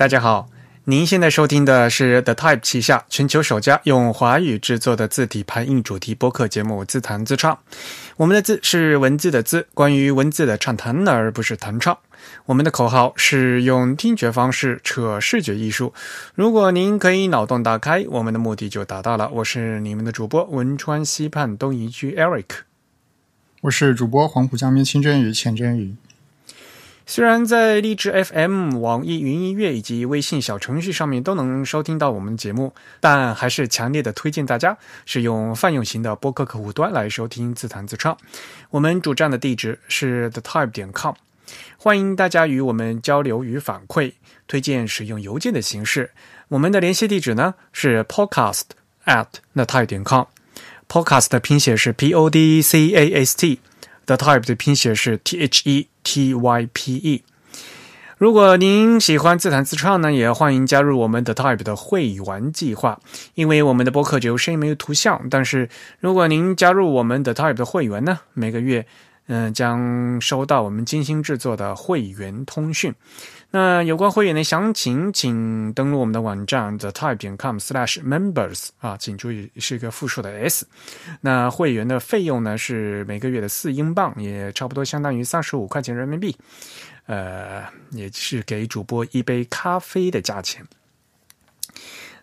大家好，您现在收听的是 The Type 旗下全球首家用华语制作的字体排印主题播客节目《自弹自唱》。我们的字是文字的字，关于文字的畅谈，而不是弹唱。我们的口号是用听觉方式扯视觉艺术。如果您可以脑洞打开，我们的目的就达到了。我是你们的主播汶川西畔东夷居 Eric，我是主播黄浦江边清蒸鱼浅真鱼。虽然在荔枝 FM、网易云音乐以及微信小程序上面都能收听到我们的节目，但还是强烈的推荐大家使用泛用型的播客客户端来收听自弹自唱。我们主站的地址是 thetype 点 com，欢迎大家与我们交流与反馈，推荐使用邮件的形式。我们的联系地址呢是 podcast at thetype 点 com，podcast 的拼写是 p o d c a s t The type 的拼写是 t h e。T Y P E。如果您喜欢自弹自唱呢，也欢迎加入我们的 Type 的会员计划。因为我们的播客只有声音没有图像，但是如果您加入我们的 Type 的会员呢，每个月嗯将收到我们精心制作的会员通讯。那有关会员的详情，请登录我们的网站 the type 点 com slash members 啊，请注意是一个复数的 s。那会员的费用呢是每个月的四英镑，也差不多相当于三十五块钱人民币，呃，也是给主播一杯咖啡的价钱。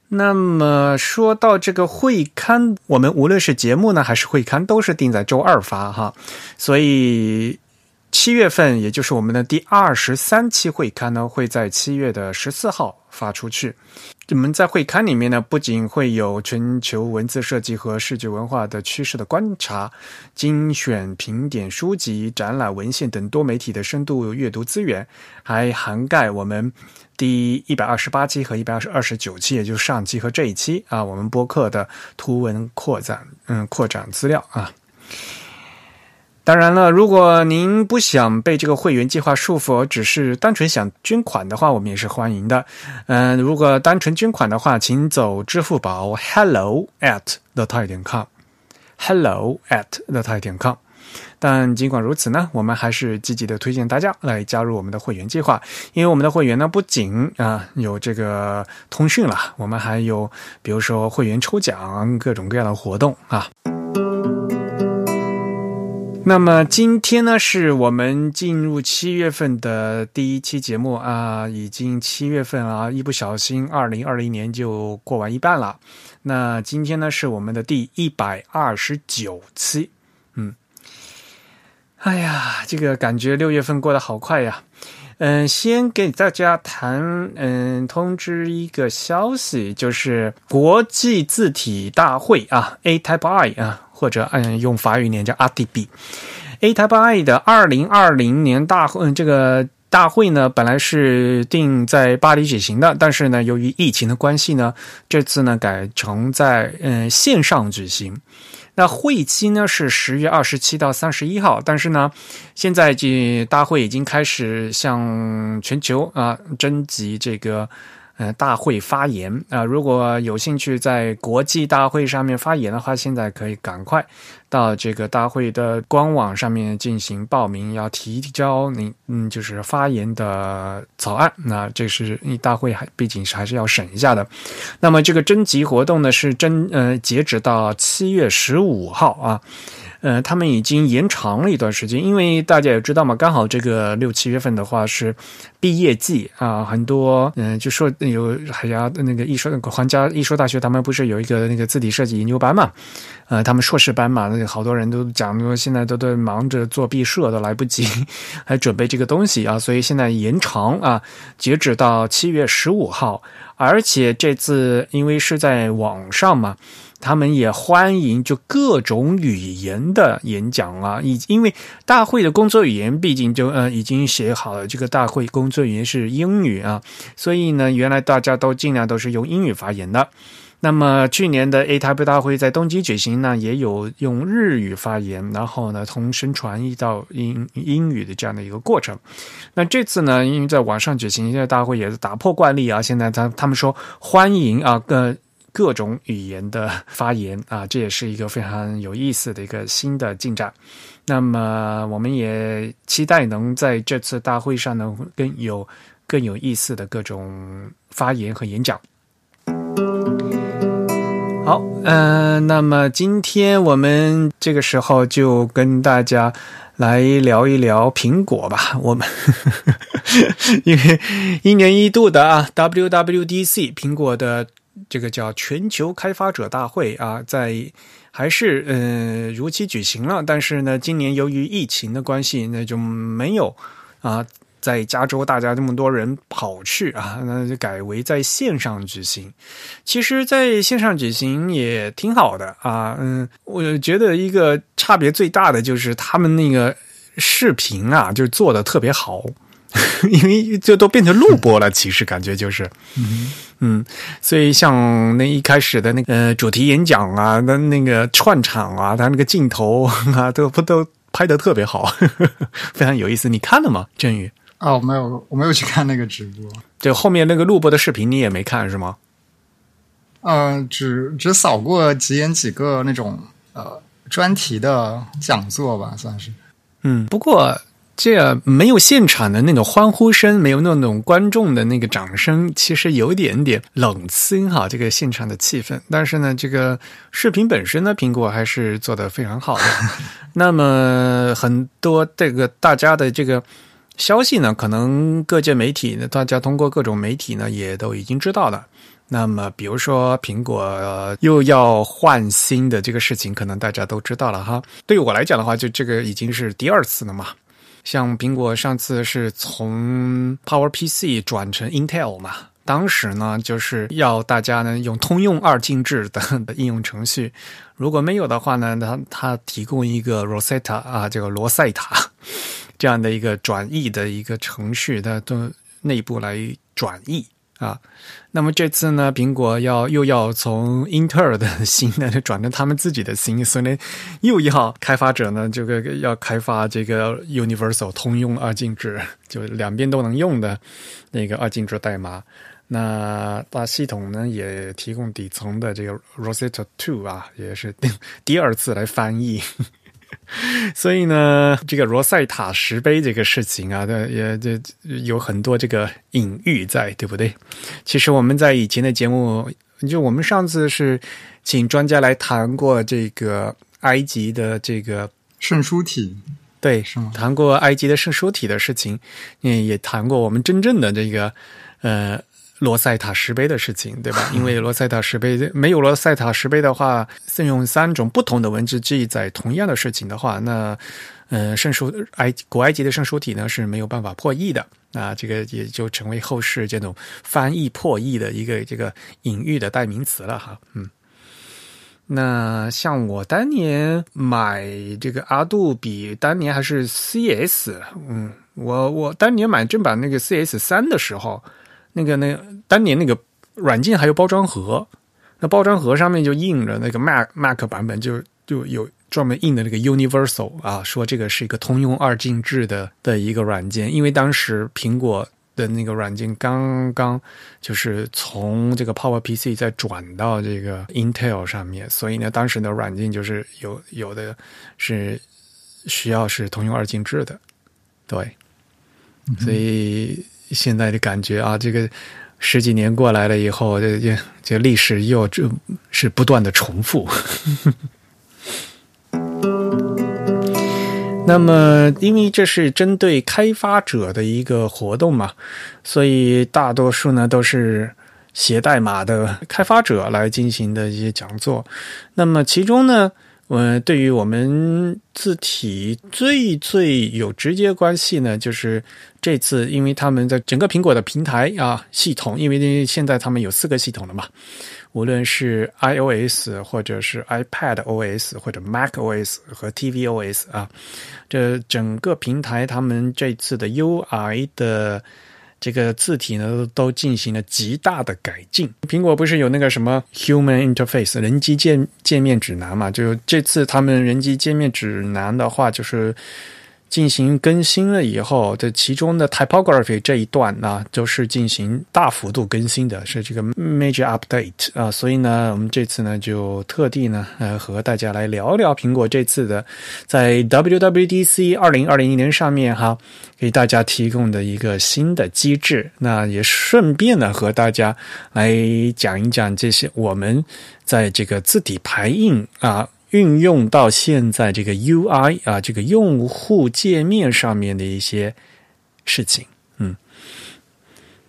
那么说到这个会刊，我们无论是节目呢还是会刊，都是定在周二发哈，所以。七月份，也就是我们的第二十三期会刊呢，会在七月的十四号发出去。我们在会刊里面呢，不仅会有全球文字设计和视觉文化的趋势的观察、精选评点书籍、展览文献等多媒体的深度阅读资源，还涵盖我们第一百二十八期和一百二十九期，也就是上期和这一期啊，我们播客的图文扩展，嗯，扩展资料啊。当然了，如果您不想被这个会员计划束缚，只是单纯想捐款的话，我们也是欢迎的。嗯，如果单纯捐款的话，请走支付宝 hello at the t i 点 com，hello at the t i 点 com。但尽管如此呢，我们还是积极的推荐大家来加入我们的会员计划，因为我们的会员呢，不仅啊有这个通讯了，我们还有比如说会员抽奖各种各样的活动啊。那么今天呢，是我们进入七月份的第一期节目啊，已经七月份啊，一不小心，二零二零年就过完一半了。那今天呢，是我们的第一百二十九期，嗯，哎呀，这个感觉六月份过得好快呀。嗯，先给大家谈，嗯，通知一个消息，就是国际字体大会啊，A Type I 啊。或者嗯，用法语念叫 RDB，A Type I 的二零二零年大会，这个大会呢，本来是定在巴黎举行的，但是呢，由于疫情的关系呢，这次呢改成在嗯线上举行。那会期呢是十月二十七到三十一号，但是呢，现在这大会已经开始向全球啊征集这个。嗯，大会发言啊，如果有兴趣在国际大会上面发言的话，现在可以赶快到这个大会的官网上面进行报名，要提交您嗯，就是发言的草案。那这是你大会还毕竟是还是要审一下的。那么这个征集活动呢，是征呃，截止到七月十五号啊。呃，他们已经延长了一段时间，因为大家也知道嘛，刚好这个六七月份的话是毕业季啊，很多嗯，就说有海牙那个艺术皇家艺术大学，他们不是有一个那个字体设计研究班嘛？呃，他们硕士班嘛，好多人都讲说现在都在忙着做毕设，都来不及 还准备这个东西啊，所以现在延长啊，截止到七月十五号，而且这次因为是在网上嘛。他们也欢迎就各种语言的演讲啊，以因为大会的工作语言毕竟就呃已经写好了，这个大会工作语言是英语啊，所以呢，原来大家都尽量都是用英语发言的。那么去年的 A W 大会在东京举行呢，也有用日语发言，然后呢，同声传译到英英语的这样的一个过程。那这次呢，因为在网上举行，现在大会也是打破惯例啊，现在他他们说欢迎啊，各。各种语言的发言啊，这也是一个非常有意思的一个新的进展。那么，我们也期待能在这次大会上呢，更有更有意思的各种发言和演讲。好，嗯，那么今天我们这个时候就跟大家来聊一聊苹果吧。我们因为一年一度的啊，WWDC 苹果的这个叫全球开发者大会啊，在还是嗯如期举行了，但是呢，今年由于疫情的关系，那就没有啊。在加州，大家这么多人跑去啊，那就改为在线上举行。其实，在线上举行也挺好的啊。嗯，我觉得一个差别最大的就是他们那个视频啊，就做的特别好，因为这都变成录播了。其实感觉就是，嗯，所以像那一开始的那个呃主题演讲啊，那那个串场啊，他那个镜头啊，都不都拍的特别好，非常有意思。你看了吗，振宇？哦，没有，我没有去看那个直播。就后面那个录播的视频，你也没看是吗？嗯，只只扫过几眼几个那种呃专题的讲座吧，算是。嗯，不过这没有现场的那种欢呼声，没有那种观众的那个掌声，其实有点点冷清哈。这个现场的气氛，但是呢，这个视频本身呢，苹果还是做的非常好的。那么很多这个大家的这个。消息呢，可能各界媒体呢，大家通过各种媒体呢，也都已经知道了。那么，比如说苹果又要换新的这个事情，可能大家都知道了哈。对于我来讲的话，就这个已经是第二次了嘛。像苹果上次是从 Power PC 转成 Intel 嘛，当时呢就是要大家呢用通用二进制的应用程序，如果没有的话呢，它它提供一个 Rosetta 啊，这个罗塞塔。这样的一个转译的一个程序，它都内部来转译啊。那么这次呢，苹果要又要从英特尔的新呢转成他们自己的新，所以呢，又要开发者呢这个要开发这个 Universal 通用二进制，就两边都能用的那个二进制代码。那大系统呢也提供底层的这个 Rosetta Two 啊，也是第二次来翻译。所以呢，这个罗塞塔石碑这个事情啊，也这有很多这个隐喻在，对不对？其实我们在以前的节目，就我们上次是请专家来谈过这个埃及的这个圣书体，对，谈过埃及的圣书体的事情，也也谈过我们真正的这个呃。罗塞塔石碑的事情，对吧？因为罗塞塔石碑没有罗塞塔石碑的话，是用三种不同的文字记载同样的事情的话，那，呃，圣书埃古埃及的圣书体呢是没有办法破译的啊，这个也就成为后世这种翻译破译的一个这个隐喻的代名词了哈。嗯，那像我当年买这个阿杜比，当年还是 CS，嗯，我我当年买正版那个 CS 三的时候。那个那当年那个软件还有包装盒，那包装盒上面就印着那个 Mac Mac 版本，就就有专门印的那个 Universal 啊，说这个是一个通用二进制的的一个软件。因为当时苹果的那个软件刚刚就是从这个 Power PC 再转到这个 Intel 上面，所以呢，当时的软件就是有有的是需要是通用二进制的，对，所以。现在的感觉啊，这个十几年过来了以后，这这这历史又这是不断的重复。那么，因为这是针对开发者的一个活动嘛，所以大多数呢都是写代码的开发者来进行的一些讲座。那么其中呢。呃，对于我们字体最最有直接关系呢，就是这次，因为他们在整个苹果的平台啊系统，因为现在他们有四个系统了嘛，无论是 iOS 或者是 iPad OS 或者 Mac OS 和 tvOS 啊，这整个平台他们这次的 UI 的。这个字体呢，都进行了极大的改进。苹果不是有那个什么 Human Interface 人机界界面指南嘛？就这次他们人机界面指南的话，就是进行更新了以后，这其中的 typography 这一段呢，就是进行大幅度更新的，是这个 major update 啊。所以呢，我们这次呢就特地呢，呃，和大家来聊聊苹果这次的在 WWDC 二零二零年上面哈，给大家提供的一个新的机制。那也顺便呢，和大家来讲一讲这些我们在这个字体排印啊。运用到现在这个 UI 啊，这个用户界面上面的一些事情，嗯，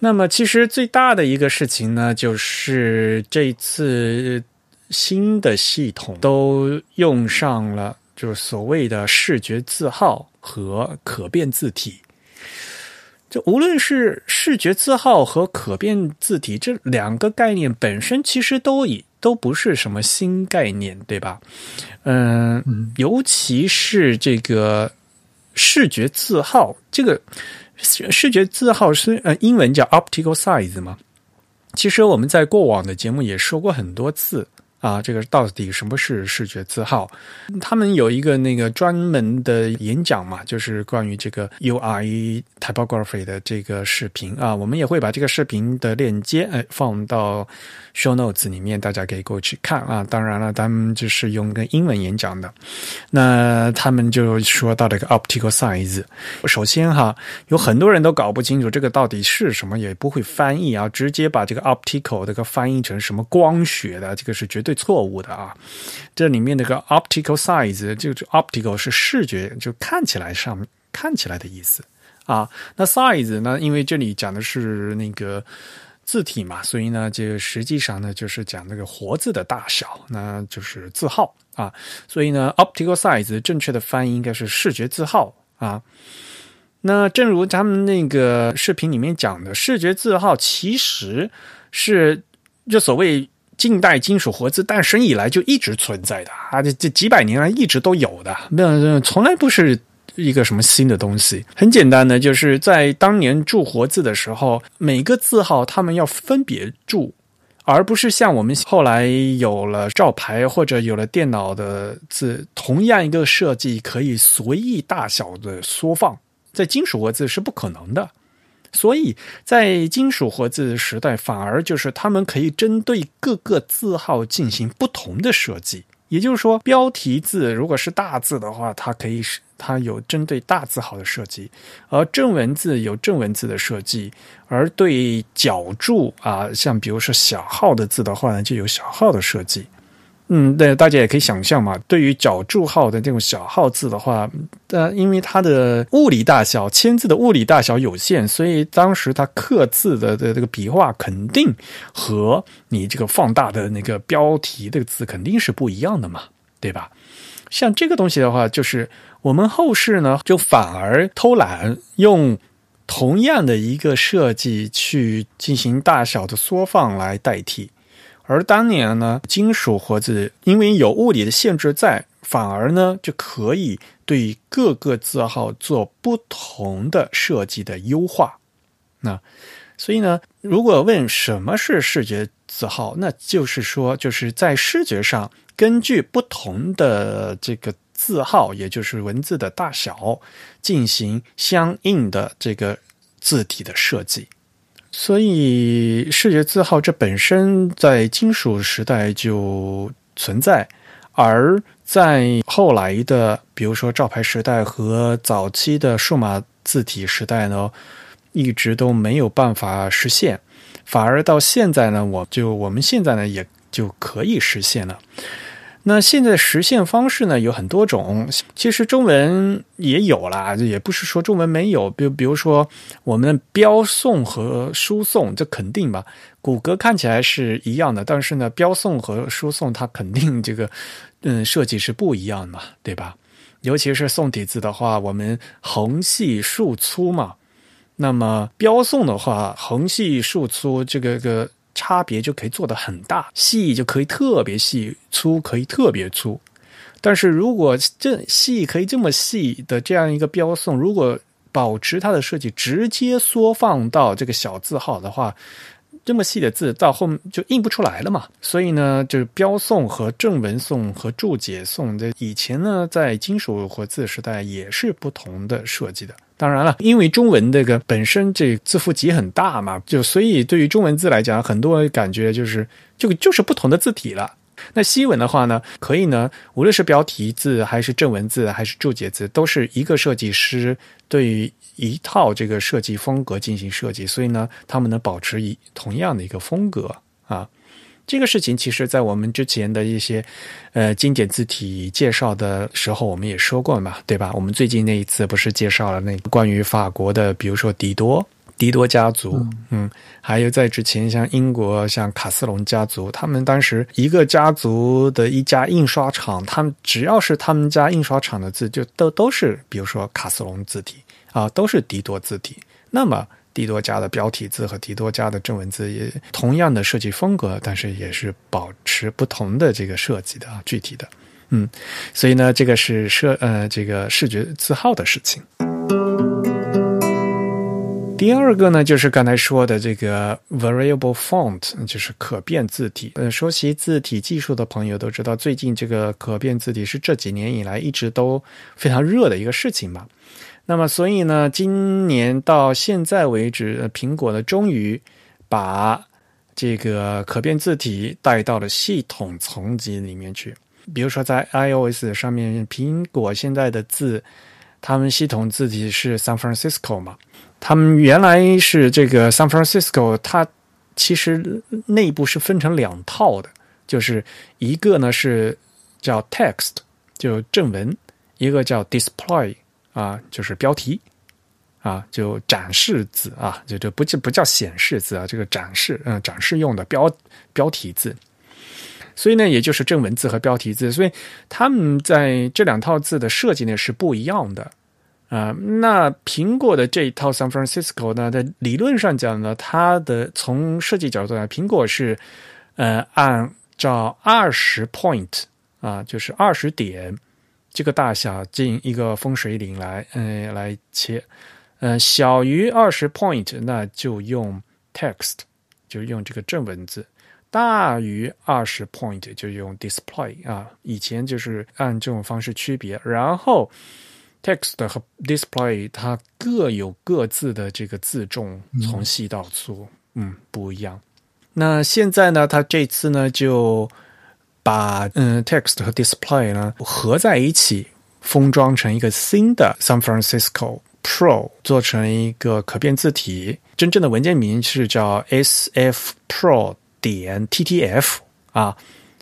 那么其实最大的一个事情呢，就是这次新的系统都用上了，就是所谓的视觉字号和可变字体。就无论是视觉字号和可变字体这两个概念本身，其实都以都不是什么新概念，对吧？嗯，尤其是这个视觉字号，这个视觉字号是呃英文叫 optical size 嘛。其实我们在过往的节目也说过很多次。啊，这个到底什么是视觉字号？他们有一个那个专门的演讲嘛，就是关于这个 UI typography 的这个视频啊。我们也会把这个视频的链接哎放到 show notes 里面，大家可以过去看啊。当然了，他们就是用个英文演讲的。那他们就说到这个 optical size。首先哈，有很多人都搞不清楚这个到底是什么，也不会翻译啊，直接把这个 optical 这个翻译成什么光学的，这个是绝对。对错误的啊，这里面那个 optical size 就 optical 是视觉，就看起来上看起来的意思啊。那 size 呢？因为这里讲的是那个字体嘛，所以呢，这实际上呢就是讲那个活字的大小，那就是字号啊。所以呢，optical size 正确的翻译应该是视觉字号啊。那正如咱们那个视频里面讲的，视觉字号其实是就所谓。近代金属活字诞生以来就一直存在的啊，这这几百年来一直都有的，那从来不是一个什么新的东西。很简单的，就是在当年铸活字的时候，每个字号他们要分别铸，而不是像我们后来有了照牌或者有了电脑的字，同样一个设计可以随意大小的缩放，在金属活字是不可能的。所以在金属活字时代，反而就是他们可以针对各个字号进行不同的设计。也就是说，标题字如果是大字的话，它可以是它有针对大字号的设计；而正文字有正文字的设计；而对角注啊，像比如说小号的字的话呢，就有小号的设计。嗯，对，大家也可以想象嘛。对于角注号的这种小号字的话，呃，因为它的物理大小，签字的物理大小有限，所以当时它刻字的的这个笔画肯定和你这个放大的那个标题的字肯定是不一样的嘛，对吧？像这个东西的话，就是我们后世呢，就反而偷懒，用同样的一个设计去进行大小的缩放来代替。而当年呢，金属活字因为有物理的限制在，反而呢就可以对各个字号做不同的设计的优化。那所以呢，如果问什么是视觉字号，那就是说，就是在视觉上根据不同的这个字号，也就是文字的大小，进行相应的这个字体的设计。所以，视觉字号这本身在金属时代就存在，而在后来的，比如说照牌时代和早期的数码字体时代呢，一直都没有办法实现，反而到现在呢，我就我们现在呢也就可以实现了。那现在实现方式呢有很多种，其实中文也有啦，也不是说中文没有。比如，比如说我们标送和输送，这肯定吧？骨骼看起来是一样的，但是呢，标送和输送它肯定这个 嗯设计是不一样的嘛，对吧？尤其是宋体字的话，我们横细竖粗嘛，那么标送的话，横细竖粗这个个。差别就可以做得很大，细就可以特别细，粗可以特别粗。但是如果这细可以这么细的这样一个标送，如果保持它的设计，直接缩放到这个小字号的话，这么细的字到后面就印不出来了嘛，所以呢，就是标送和正文送和注解送，这以前呢，在金属活字时代也是不同的设计的。当然了，因为中文这个本身这字符集很大嘛，就所以对于中文字来讲，很多感觉就是就就是不同的字体了。那西文的话呢，可以呢，无论是标题字还是正文字还是注解字，都是一个设计师对于一套这个设计风格进行设计，所以呢，他们能保持一同样的一个风格啊。这个事情其实，在我们之前的一些呃经典字体介绍的时候，我们也说过嘛，对吧？我们最近那一次不是介绍了那关于法国的，比如说迪多。迪多家族，嗯，还有在之前像英国像卡斯隆家族，他们当时一个家族的一家印刷厂，他们只要是他们家印刷厂的字，就都都是，比如说卡斯隆字体啊，都是迪多字体。那么迪多家的标题字和迪多家的正文字也同样的设计风格，但是也是保持不同的这个设计的啊，具体的，嗯，所以呢，这个是设呃这个视觉字号的事情。第二个呢，就是刚才说的这个 variable font，就是可变字体。呃，熟悉字体技术的朋友都知道，最近这个可变字体是这几年以来一直都非常热的一个事情吧。那么，所以呢，今年到现在为止，苹果呢终于把这个可变字体带到了系统层级里面去。比如说，在 iOS 上面，苹果现在的字，他们系统字体是 San Francisco 嘛。他们原来是这个 San Francisco，它其实内部是分成两套的，就是一个呢是叫 text，就正文；一个叫 display，啊，就是标题，啊，就展示字啊，就就不叫不叫显示字啊，这个展示，嗯，展示用的标标题字。所以呢，也就是正文字和标题字，所以他们在这两套字的设计呢是不一样的。啊，那苹果的这一套 San Francisco 呢，在理论上讲呢，它的从设计角度来，苹果是呃按照二十 point 啊，就是二十点这个大小进一个风水岭来，嗯，来切，嗯，小于二十 point 那就用 text，就用这个正文字；大于二十 point 就用 display 啊。以前就是按这种方式区别，然后。Text 和 Display 它各有各自的这个字重，从细到粗，嗯，不一样。那现在呢，它这次呢就把嗯 Text 和 Display 呢合在一起，封装成一个新的 San Francisco Pro，做成一个可变字体。真正的文件名是叫 SF Pro 点 TTF 啊。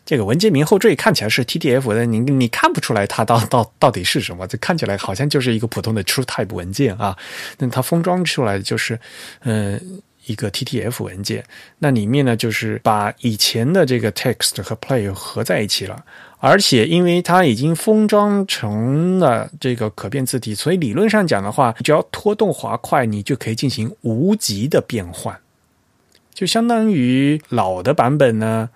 这个文件名后缀看起来是 TTF 的，你你看不出来它到到到底是什么，这看起来好像就是一个普通的 TrueType 文件啊。那它封装出来就是，嗯，一个 TTF 文件。那里面呢，就是把以前的这个 Text 和 Play 合在一起了，而且因为它已经封装成了这个可变字体，所以理论上讲的话，只要拖动滑块，你就可以进行无极的变换，就相当于老的版本呢。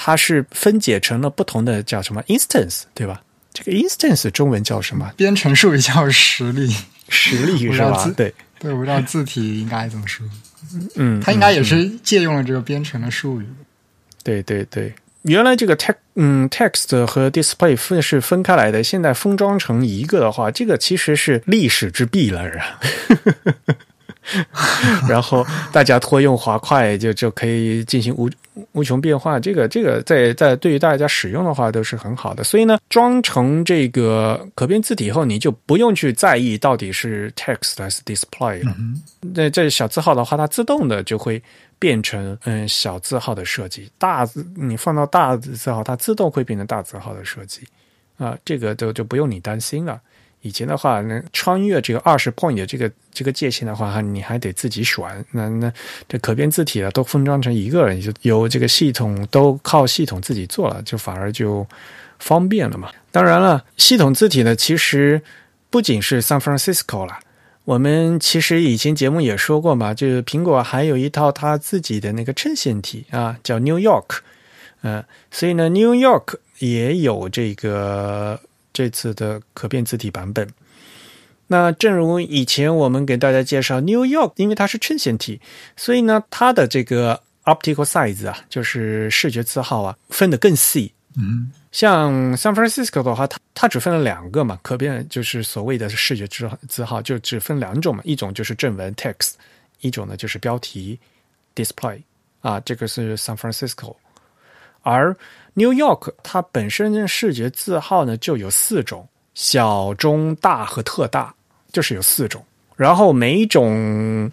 它是分解成了不同的叫什么 instance，对吧？这个 instance 中文叫什么？编程术语叫实例，实例是吧？对对，我不知道字体应该怎么说。嗯，它应该也是借用了这个编程的术语。对对对，原来这个 text 嗯 text 和 display 分是分开来的，现在封装成一个的话，这个其实是历史之弊了，啊。然后大家拖用滑块就就可以进行无无穷变化，这个这个在在对于大家使用的话都是很好的。所以呢，装成这个可变字体以后，你就不用去在意到底是 text 还是 display 了。那这小字号的话，它自动的就会变成嗯小字号的设计，大字你放到大字号，它自动会变成大字号的设计啊，这个就就不用你担心了。以前的话，那穿越这个二十 point 这个这个界限的话，你还得自己选。那那这可变字体啊，都封装成一个人，就由这个系统都靠系统自己做了，就反而就方便了嘛。当然了，系统字体呢，其实不仅是 San Francisco 了。我们其实以前节目也说过嘛，就是苹果还有一套它自己的那个衬线体啊，叫 New York。嗯，所以呢，New York 也有这个。这次的可变字体版本，那正如以前我们给大家介绍 New York，因为它是衬线体，所以呢，它的这个 optical size 啊，就是视觉字号啊，分得更细。嗯像 San Francisco 的话，它它只分了两个嘛，可变就是所谓的视觉字字号，就只分两种嘛，一种就是正文 text，一种呢就是标题 display 啊，这个是 San Francisco。而 New York 它本身的视觉字号呢就有四种，小、中、大和特大，就是有四种。然后每一种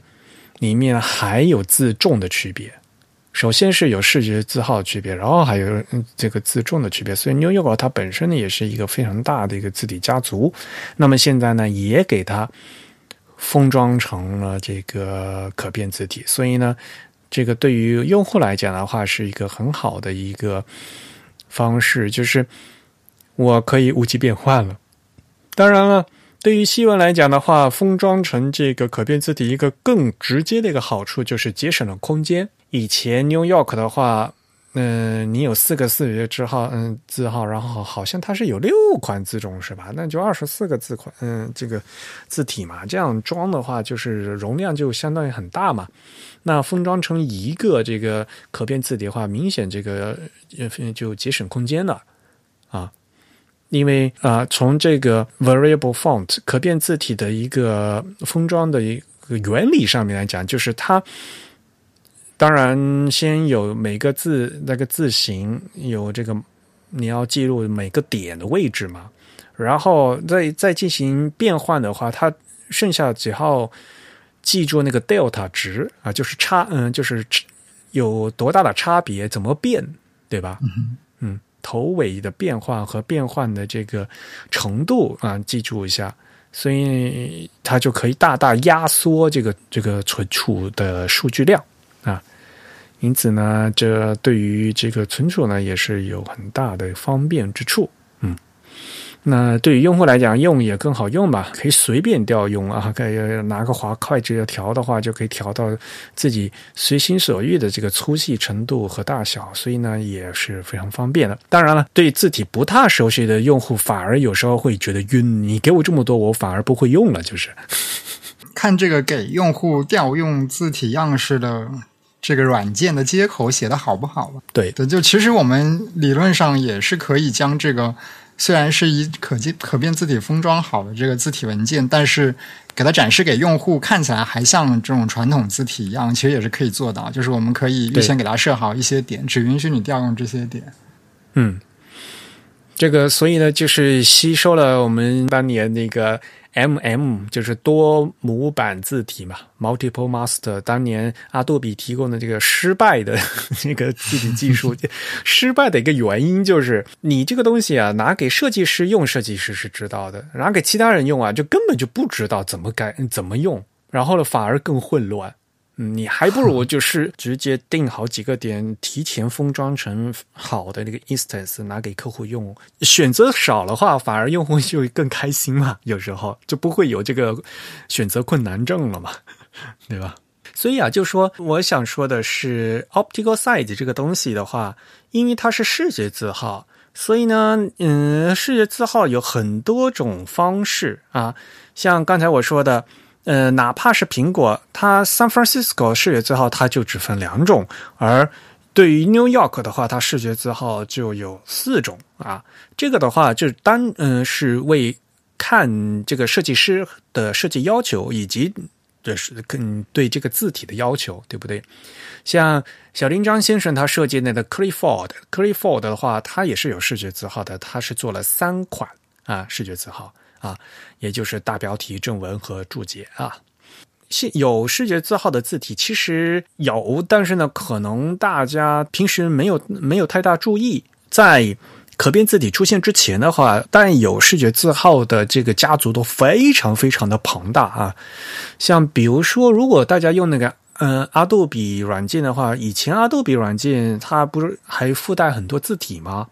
里面还有字重的区别。首先是有视觉字号的区别，然后还有这个字重的区别。所以 New York 它本身呢也是一个非常大的一个字体家族。那么现在呢也给它封装成了这个可变字体，所以呢。这个对于用户来讲的话，是一个很好的一个方式，就是我可以无极变换了。当然了，对于西文来讲的话，封装成这个可变字体，一个更直接的一个好处就是节省了空间。以前 New York 的话。嗯，你有四个四月字号，嗯，字号，然后好像它是有六款字种是吧？那就二十四个字款，嗯，这个字体嘛，这样装的话，就是容量就相当于很大嘛。那封装成一个这个可变字体的话，明显这个就节省空间了啊。因为啊，从这个 variable font 可变字体的一个封装的一个原理上面来讲，就是它。当然，先有每个字那个字形有这个，你要记录每个点的位置嘛，然后再再进行变换的话，它剩下几号记住那个 delta 值啊，就是差嗯，就是有多大的差别，怎么变，对吧？嗯，头尾的变换和变换的这个程度啊，记住一下，所以它就可以大大压缩这个这个存储的数据量。啊，因此呢，这对于这个存储呢，也是有很大的方便之处。嗯，那对于用户来讲，用也更好用吧，可以随便调用啊，可以拿个滑筷子要调的话，就可以调到自己随心所欲的这个粗细程度和大小，所以呢，也是非常方便的。当然了，对字体不太熟悉的用户，反而有时候会觉得晕。你给我这么多，我反而不会用了，就是 看这个给用户调用字体样式的。这个软件的接口写的好不好吧？对对，就其实我们理论上也是可以将这个虽然是以可见可变字体封装好的这个字体文件，但是给它展示给用户，看起来还像这种传统字体一样，其实也是可以做到。就是我们可以预先给它设好一些点，只允许你调用这些点。嗯，这个所以呢，就是吸收了我们当年那个。M M 就是多模板字体嘛，Multiple Master。当年阿杜比提供的这个失败的 这个字体技术，失败的一个原因就是你这个东西啊，拿给设计师用，设计师是知道的；拿给其他人用啊，就根本就不知道怎么改怎么用，然后呢，反而更混乱。你还不如就 是直接定好几个点，提前封装成好的那个 instance 拿给客户用。选择少的话，反而用户就更开心嘛。有时候就不会有这个选择困难症了嘛，对吧？所以啊，就说我想说的是，optical size 这个东西的话，因为它是视觉字号，所以呢，嗯，视觉字号有很多种方式啊，像刚才我说的。呃，哪怕是苹果，它 San Francisco 视觉字号它就只分两种，而对于 New York 的话，它视觉字号就有四种啊。这个的话，就单嗯是为看这个设计师的设计要求，以及的是更对这个字体的要求，对不对？像小林章先生他设计那个 Clifford，Clifford 的话，它也是有视觉字号的，它是做了三款啊视觉字号。啊，也就是大标题、正文和注解啊。有视觉字号的字体其实有，但是呢，可能大家平时没有没有太大注意。在可变字体出现之前的话，但有视觉字号的这个家族都非常非常的庞大啊。像比如说，如果大家用那个嗯阿杜比软件的话，以前阿杜比软件它不是还附带很多字体吗？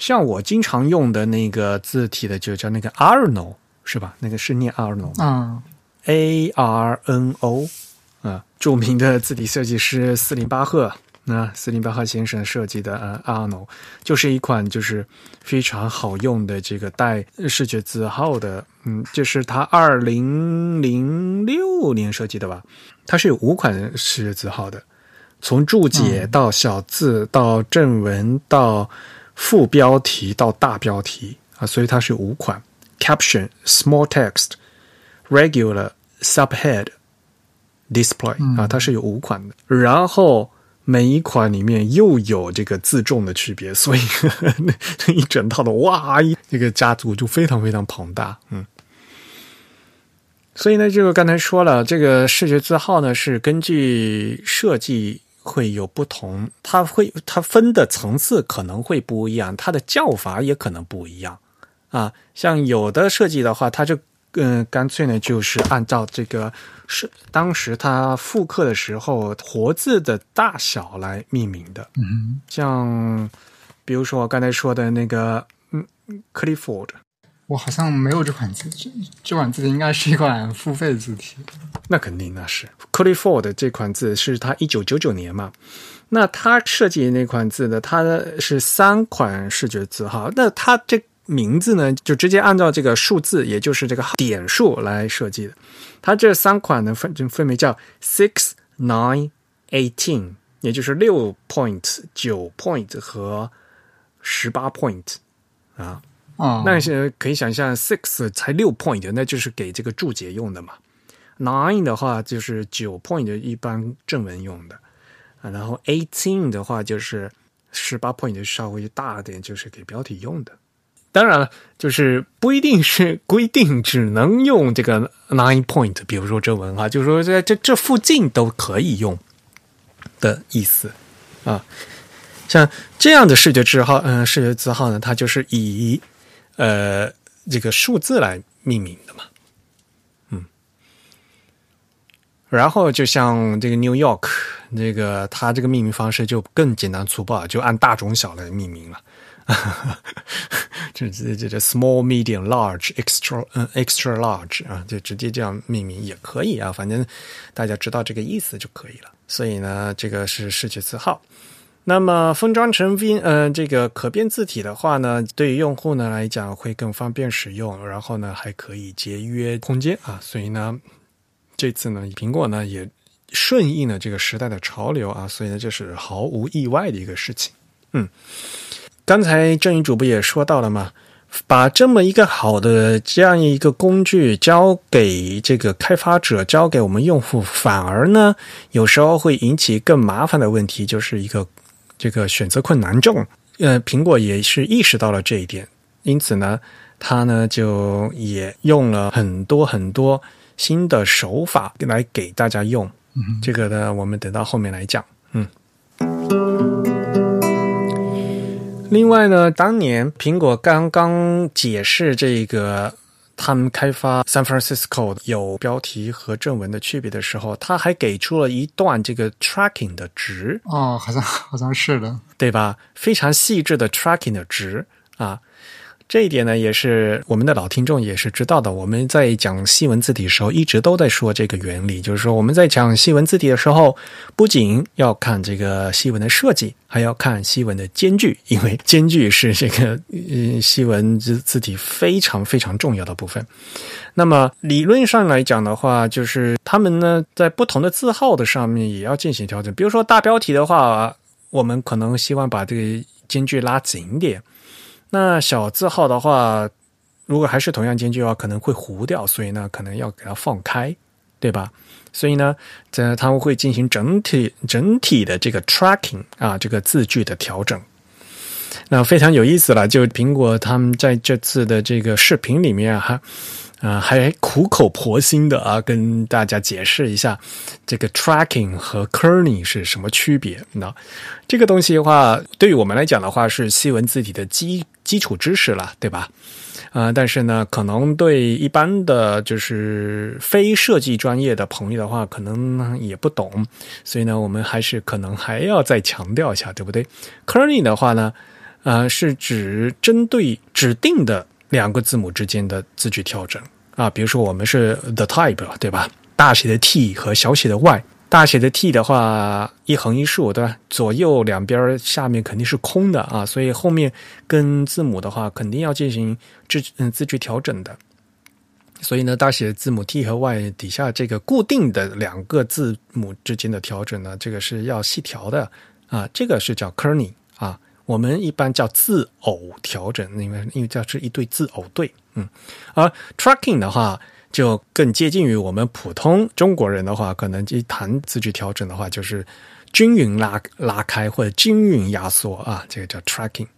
像我经常用的那个字体的，就叫那个 Arno，是吧？那个是念 Arno，嗯，A R N O，啊，著名的字体设计师斯林巴赫，那斯林巴赫先生设计的呃 Arno，就是一款就是非常好用的这个带视觉字号的，嗯，就是他二零零六年设计的吧？它是有五款视觉字号的。从注解到小字到正文到副标题到大标题啊，所以它是五款：caption、small text、regular、subhead、display 啊，它是有五款的。然后每一款里面又有这个字重的区别，所以 那一整套的哇，一这个家族就非常非常庞大，嗯。所以呢，这个刚才说了，这个视觉字号呢是根据设计会有不同，它会它分的层次可能会不一样，它的叫法也可能不一样啊。像有的设计的话，它就嗯干脆呢就是按照这个是当时它复刻的时候活字的大小来命名的。嗯，像比如说我刚才说的那个嗯，Clifford。我好像没有这款字，这这款字应该是一款付费字体。那肯定那是 Clifford 这款字是他一九九九年嘛？那他设计那款字呢？它是三款视觉字号。那他这名字呢，就直接按照这个数字，也就是这个点数来设计的。它这三款呢分分别叫 Six、Nine、Eighteen，也就是六 point、九 point 和十八 point 啊。啊，那些可以想象，six 才六 point，那就是给这个注解用的嘛。nine 的话就是九 point，一般正文用的啊。然后 eighteen 的话就是十八 point，稍微大点，就是给标题用的。当然了，就是不一定是规定只能用这个 nine point，比如说正文啊，就是说在这这附近都可以用的意思啊。像这样的视觉字号，嗯，视觉字号呢，它就是以呃，这个数字来命名的嘛，嗯，然后就像这个 New York，这个它这个命名方式就更简单粗暴，就按大中小来命名了，这这这这 small、medium、large、extra 嗯 extra large 啊，就直接这样命名也可以啊，反正大家知道这个意思就可以了。所以呢，这个是世界字号。那么封装成 V 呃这个可变字体的话呢，对于用户呢来讲会更方便使用，然后呢还可以节约空间啊，所以呢这次呢苹果呢也顺应了这个时代的潮流啊，所以呢这是毫无意外的一个事情。嗯，刚才郑宇主播也说到了嘛，把这么一个好的这样一个工具交给这个开发者，交给我们用户，反而呢有时候会引起更麻烦的问题，就是一个。这个选择困难症，呃，苹果也是意识到了这一点，因此呢，它呢就也用了很多很多新的手法来给大家用。这个呢，我们等到后面来讲。嗯。另外呢，当年苹果刚刚解释这个。他们开发 San Francisco 有标题和正文的区别的时候，他还给出了一段这个 tracking 的值哦，好像好像是的，对吧？非常细致的 tracking 的值啊。这一点呢，也是我们的老听众也是知道的。我们在讲西文字体的时候，一直都在说这个原理，就是说我们在讲西文字体的时候，不仅要看这个西文的设计，还要看西文的间距，因为间距是这个呃西文字字体非常非常重要的部分。那么理论上来讲的话，就是他们呢在不同的字号的上面也要进行调整。比如说大标题的话，我们可能希望把这个间距拉紧一点。那小字号的话，如果还是同样间距的话，可能会糊掉，所以呢，可能要给它放开，对吧？所以呢，这他们会进行整体整体的这个 tracking 啊，这个字句的调整。那非常有意思了，就苹果他们在这次的这个视频里面哈。啊，还苦口婆心的啊，跟大家解释一下这个 tracking 和 kerning 是什么区别。那这个东西的话，对于我们来讲的话，是西文字体的基基础知识了，对吧？啊，但是呢，可能对一般的就是非设计专业的朋友的话，可能也不懂，所以呢，我们还是可能还要再强调一下，对不对？kerning 的话呢，呃，是指针对指定的。两个字母之间的字距调整啊，比如说我们是 the type，对吧？大写的 T 和小写的 y，大写的 T 的话一横一竖，对吧？左右两边下面肯定是空的啊，所以后面跟字母的话肯定要进行字嗯字距调整的。所以呢，大写字母 T 和 Y 底下这个固定的两个字母之间的调整呢，这个是要细调的啊，这个是叫 kerning，我们一般叫字偶调整，因为因为叫是一对字偶对，嗯，而 tracking 的话就更接近于我们普通中国人的话，可能一谈字句调整的话，就是均匀拉拉开或者均匀压缩啊，这个叫 tracking。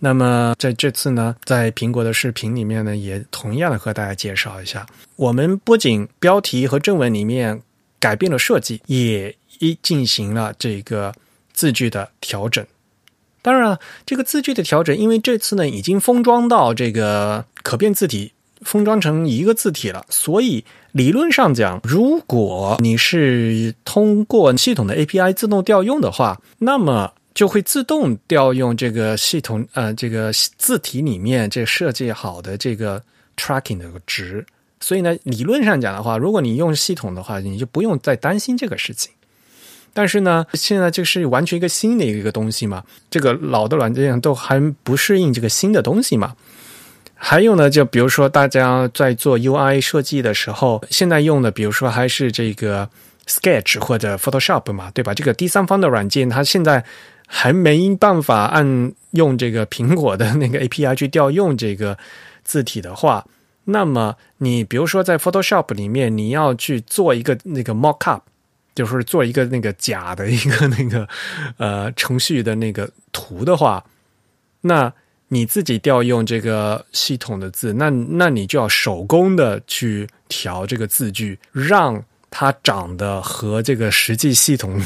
那么在这次呢，在苹果的视频里面呢，也同样的和大家介绍一下，我们不仅标题和正文里面改变了设计，也一进行了这个字句的调整。当然了，这个字句的调整，因为这次呢已经封装到这个可变字体，封装成一个字体了，所以理论上讲，如果你是通过系统的 API 自动调用的话，那么。就会自动调用这个系统，呃，这个字体里面这设计好的这个 tracking 的值。所以呢，理论上讲的话，如果你用系统的话，你就不用再担心这个事情。但是呢，现在就是完全一个新的一个东西嘛，这个老的软件都还不适应这个新的东西嘛。还有呢，就比如说大家在做 UI 设计的时候，现在用的，比如说还是这个 Sketch 或者 Photoshop 嘛，对吧？这个第三方的软件，它现在还没办法按用这个苹果的那个 API 去调用这个字体的话，那么你比如说在 Photoshop 里面，你要去做一个那个 mockup，就是做一个那个假的一个那个 呃程序的那个图的话，那你自己调用这个系统的字，那那你就要手工的去调这个字句，让。它长得和这个实际系统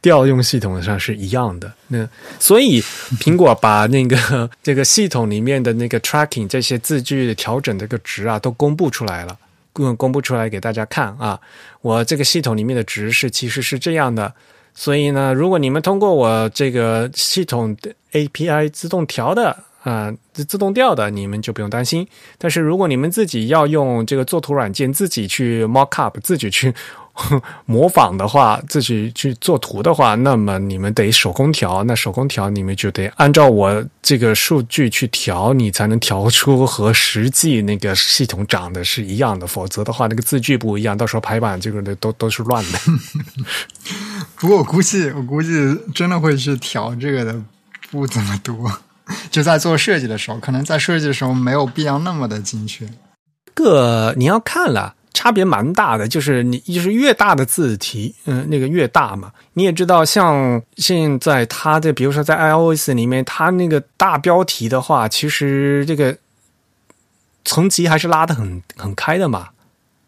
调用系统上是一样的，那所以苹果把那个这个系统里面的那个 tracking 这些字句调整这个值啊都公布出来了，公公布出来给大家看啊。我这个系统里面的值是其实是这样的，所以呢，如果你们通过我这个系统的 API 自动调的。啊，自动调的你们就不用担心。但是如果你们自己要用这个作图软件，自己去 mock up，自己去 模仿的话，自己去做图的话，那么你们得手工调。那手工调，你们就得按照我这个数据去调，你才能调出和实际那个系统长得是一样的。否则的话，那个字句不一样，到时候排版这个的都都是乱的。不过我估计，我估计真的会去调这个的不怎么多。就在做设计的时候，可能在设计的时候没有必要那么的精确。这个你要看了，差别蛮大的。就是你就是越大的字体，嗯，那个越大嘛。你也知道，像现在它的，比如说在 iOS 里面，它那个大标题的话，其实这个层级还是拉的很很开的嘛，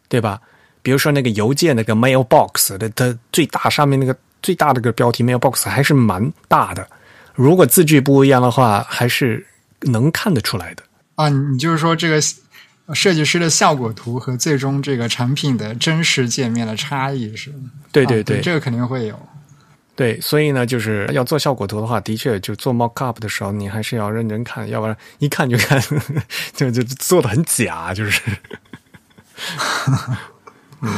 对吧？比如说那个邮件那个 mailbox 的，它最大上面那个最大的个标题 mailbox 还是蛮大的。如果字距不一样的话，还是能看得出来的啊。你就是说，这个设计师的效果图和最终这个产品的真实界面的差异是？对对对，这个肯定会有。对，所以呢，就是要做效果图的话，的确就做 mock up 的时候，你还是要认真看，要不然一看就看 就就做的很假，就是。嗯。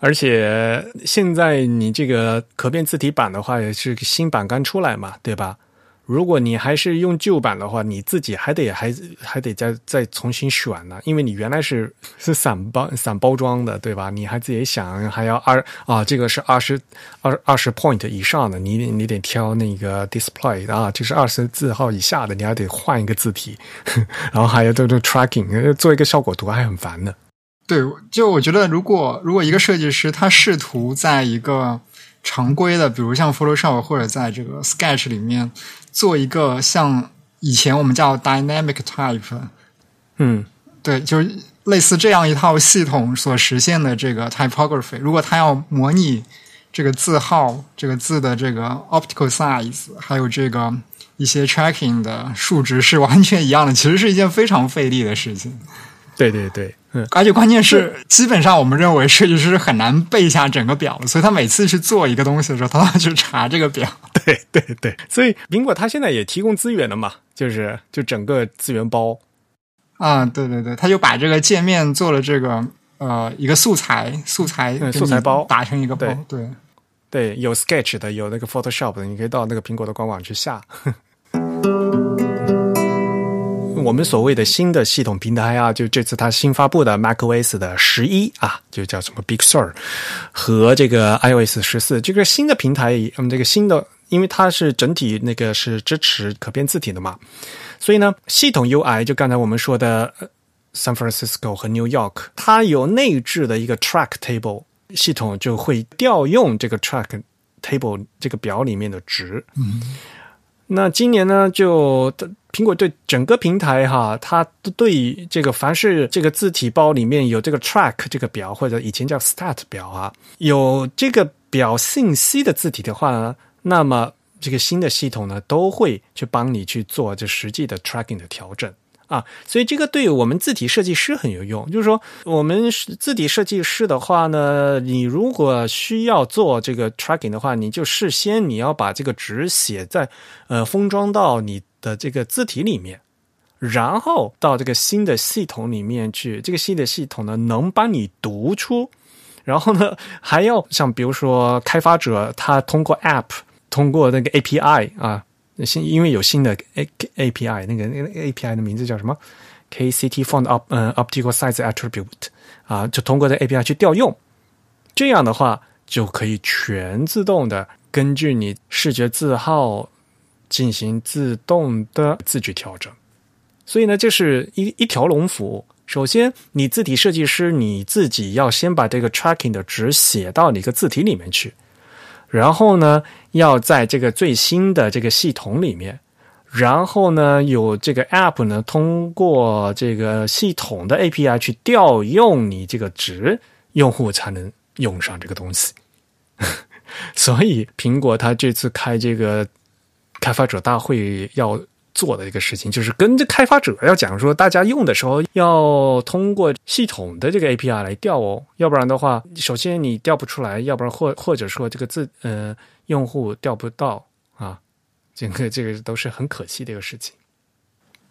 而且现在你这个可变字体版的话，也是新版刚出来嘛，对吧？如果你还是用旧版的话，你自己还得还还得再再重新选呢，因为你原来是 是散包散包装的，对吧？你还自己想还要二啊，这个是二十二二十 point 以上的，你你得挑那个 display 啊，就是二十字号以下的，你还得换一个字体，然后还要做做 tracking，做一个效果图还很烦的。对，就我觉得，如果如果一个设计师他试图在一个常规的，比如像 Photoshop 或者在这个 Sketch 里面做一个像以前我们叫 Dynamic Type，嗯，对，就是类似这样一套系统所实现的这个 Typography，如果它要模拟这个字号、这个字的这个 Optical Size，还有这个一些 Tracking 的数值是完全一样的，其实是一件非常费力的事情。对对对。嗯，而且关键是，基本上我们认为设计师很难背下整个表的，所以他每次去做一个东西的时候，他都要去查这个表。对对对，所以苹果它现在也提供资源了嘛，就是就整个资源包。啊，对对对，他就把这个界面做了这个呃一个素材素材素材包，打成一个包。对对，有 Sketch 的，有那个 Photoshop 的，你可以到那个苹果的官网去下。我们所谓的新的系统平台啊，就这次它新发布的 macOS 的十一啊，就叫什么 Big Sur 和这个 iOS 十四，这个新的平台，嗯，这个新的，因为它是整体那个是支持可变字体的嘛，所以呢，系统 UI 就刚才我们说的 San Francisco 和 New York，它有内置的一个 Track Table 系统，就会调用这个 Track Table 这个表里面的值。嗯，那今年呢，就苹果对整个平台哈，它对这个凡是这个字体包里面有这个 track 这个表，或者以前叫 stat 表啊，有这个表信息的字体的话呢，那么这个新的系统呢，都会去帮你去做这实际的 tracking 的调整。啊，所以这个对我们字体设计师很有用。就是说，我们字体设计师的话呢，你如果需要做这个 tracking 的话，你就事先你要把这个纸写在呃封装到你的这个字体里面，然后到这个新的系统里面去。这个新的系统呢，能帮你读出，然后呢，还要像比如说开发者他通过 app，通过那个 API 啊。新因为有新的 A A P I，那个那个 A P I 的名字叫什么？K C T Font Op 嗯 Optical Size Attribute 啊，就通过这 A P I 去调用，这样的话就可以全自动的根据你视觉字号进行自动的字距调整。所以呢，这是一一条龙服务。首先，你字体设计师你自己要先把这个 tracking 的值写到你个字体里面去。然后呢，要在这个最新的这个系统里面，然后呢，有这个 App 呢，通过这个系统的 API 去调用你这个值，用户才能用上这个东西。所以，苹果它这次开这个开发者大会要。做的一个事情就是跟这开发者要讲说，大家用的时候要通过系统的这个 API 来调哦，要不然的话，首先你调不出来，要不然或或者说这个字呃用户调不到啊，这个这个都是很可惜的一个事情。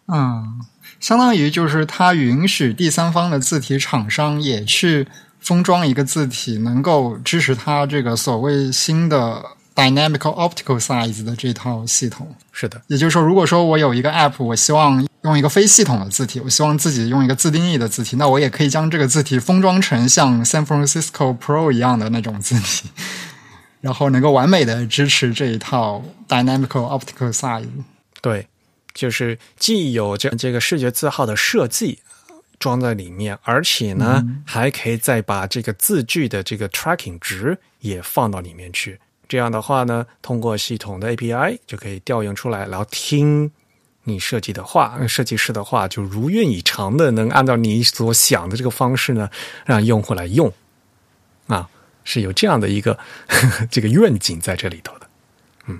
嗯，相当于就是它允许第三方的字体厂商也去封装一个字体，能够支持它这个所谓新的。Dynamical Optical Size 的这套系统是的，也就是说，如果说我有一个 App，我希望用一个非系统的字体，我希望自己用一个自定义的字体，那我也可以将这个字体封装成像 San Francisco Pro 一样的那种字体，然后能够完美的支持这一套 Dynamical Optical Size。对，就是既有这这个视觉字号的设计装在里面，而且呢，还可以再把这个字距的这个 Tracking 值也放到里面去。这样的话呢，通过系统的 API 就可以调用出来，然后听你设计的话，设计师的话，就如愿以偿的能按照你所想的这个方式呢，让用户来用，啊，是有这样的一个 这个愿景在这里头的。嗯，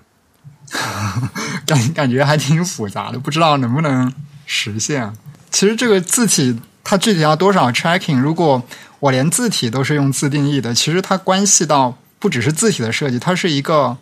感感觉还挺复杂的，不知道能不能实现。其实这个字体它具体要多少 tracking？如果我连字体都是用自定义的，其实它关系到。不只是字体的设计，它是一个，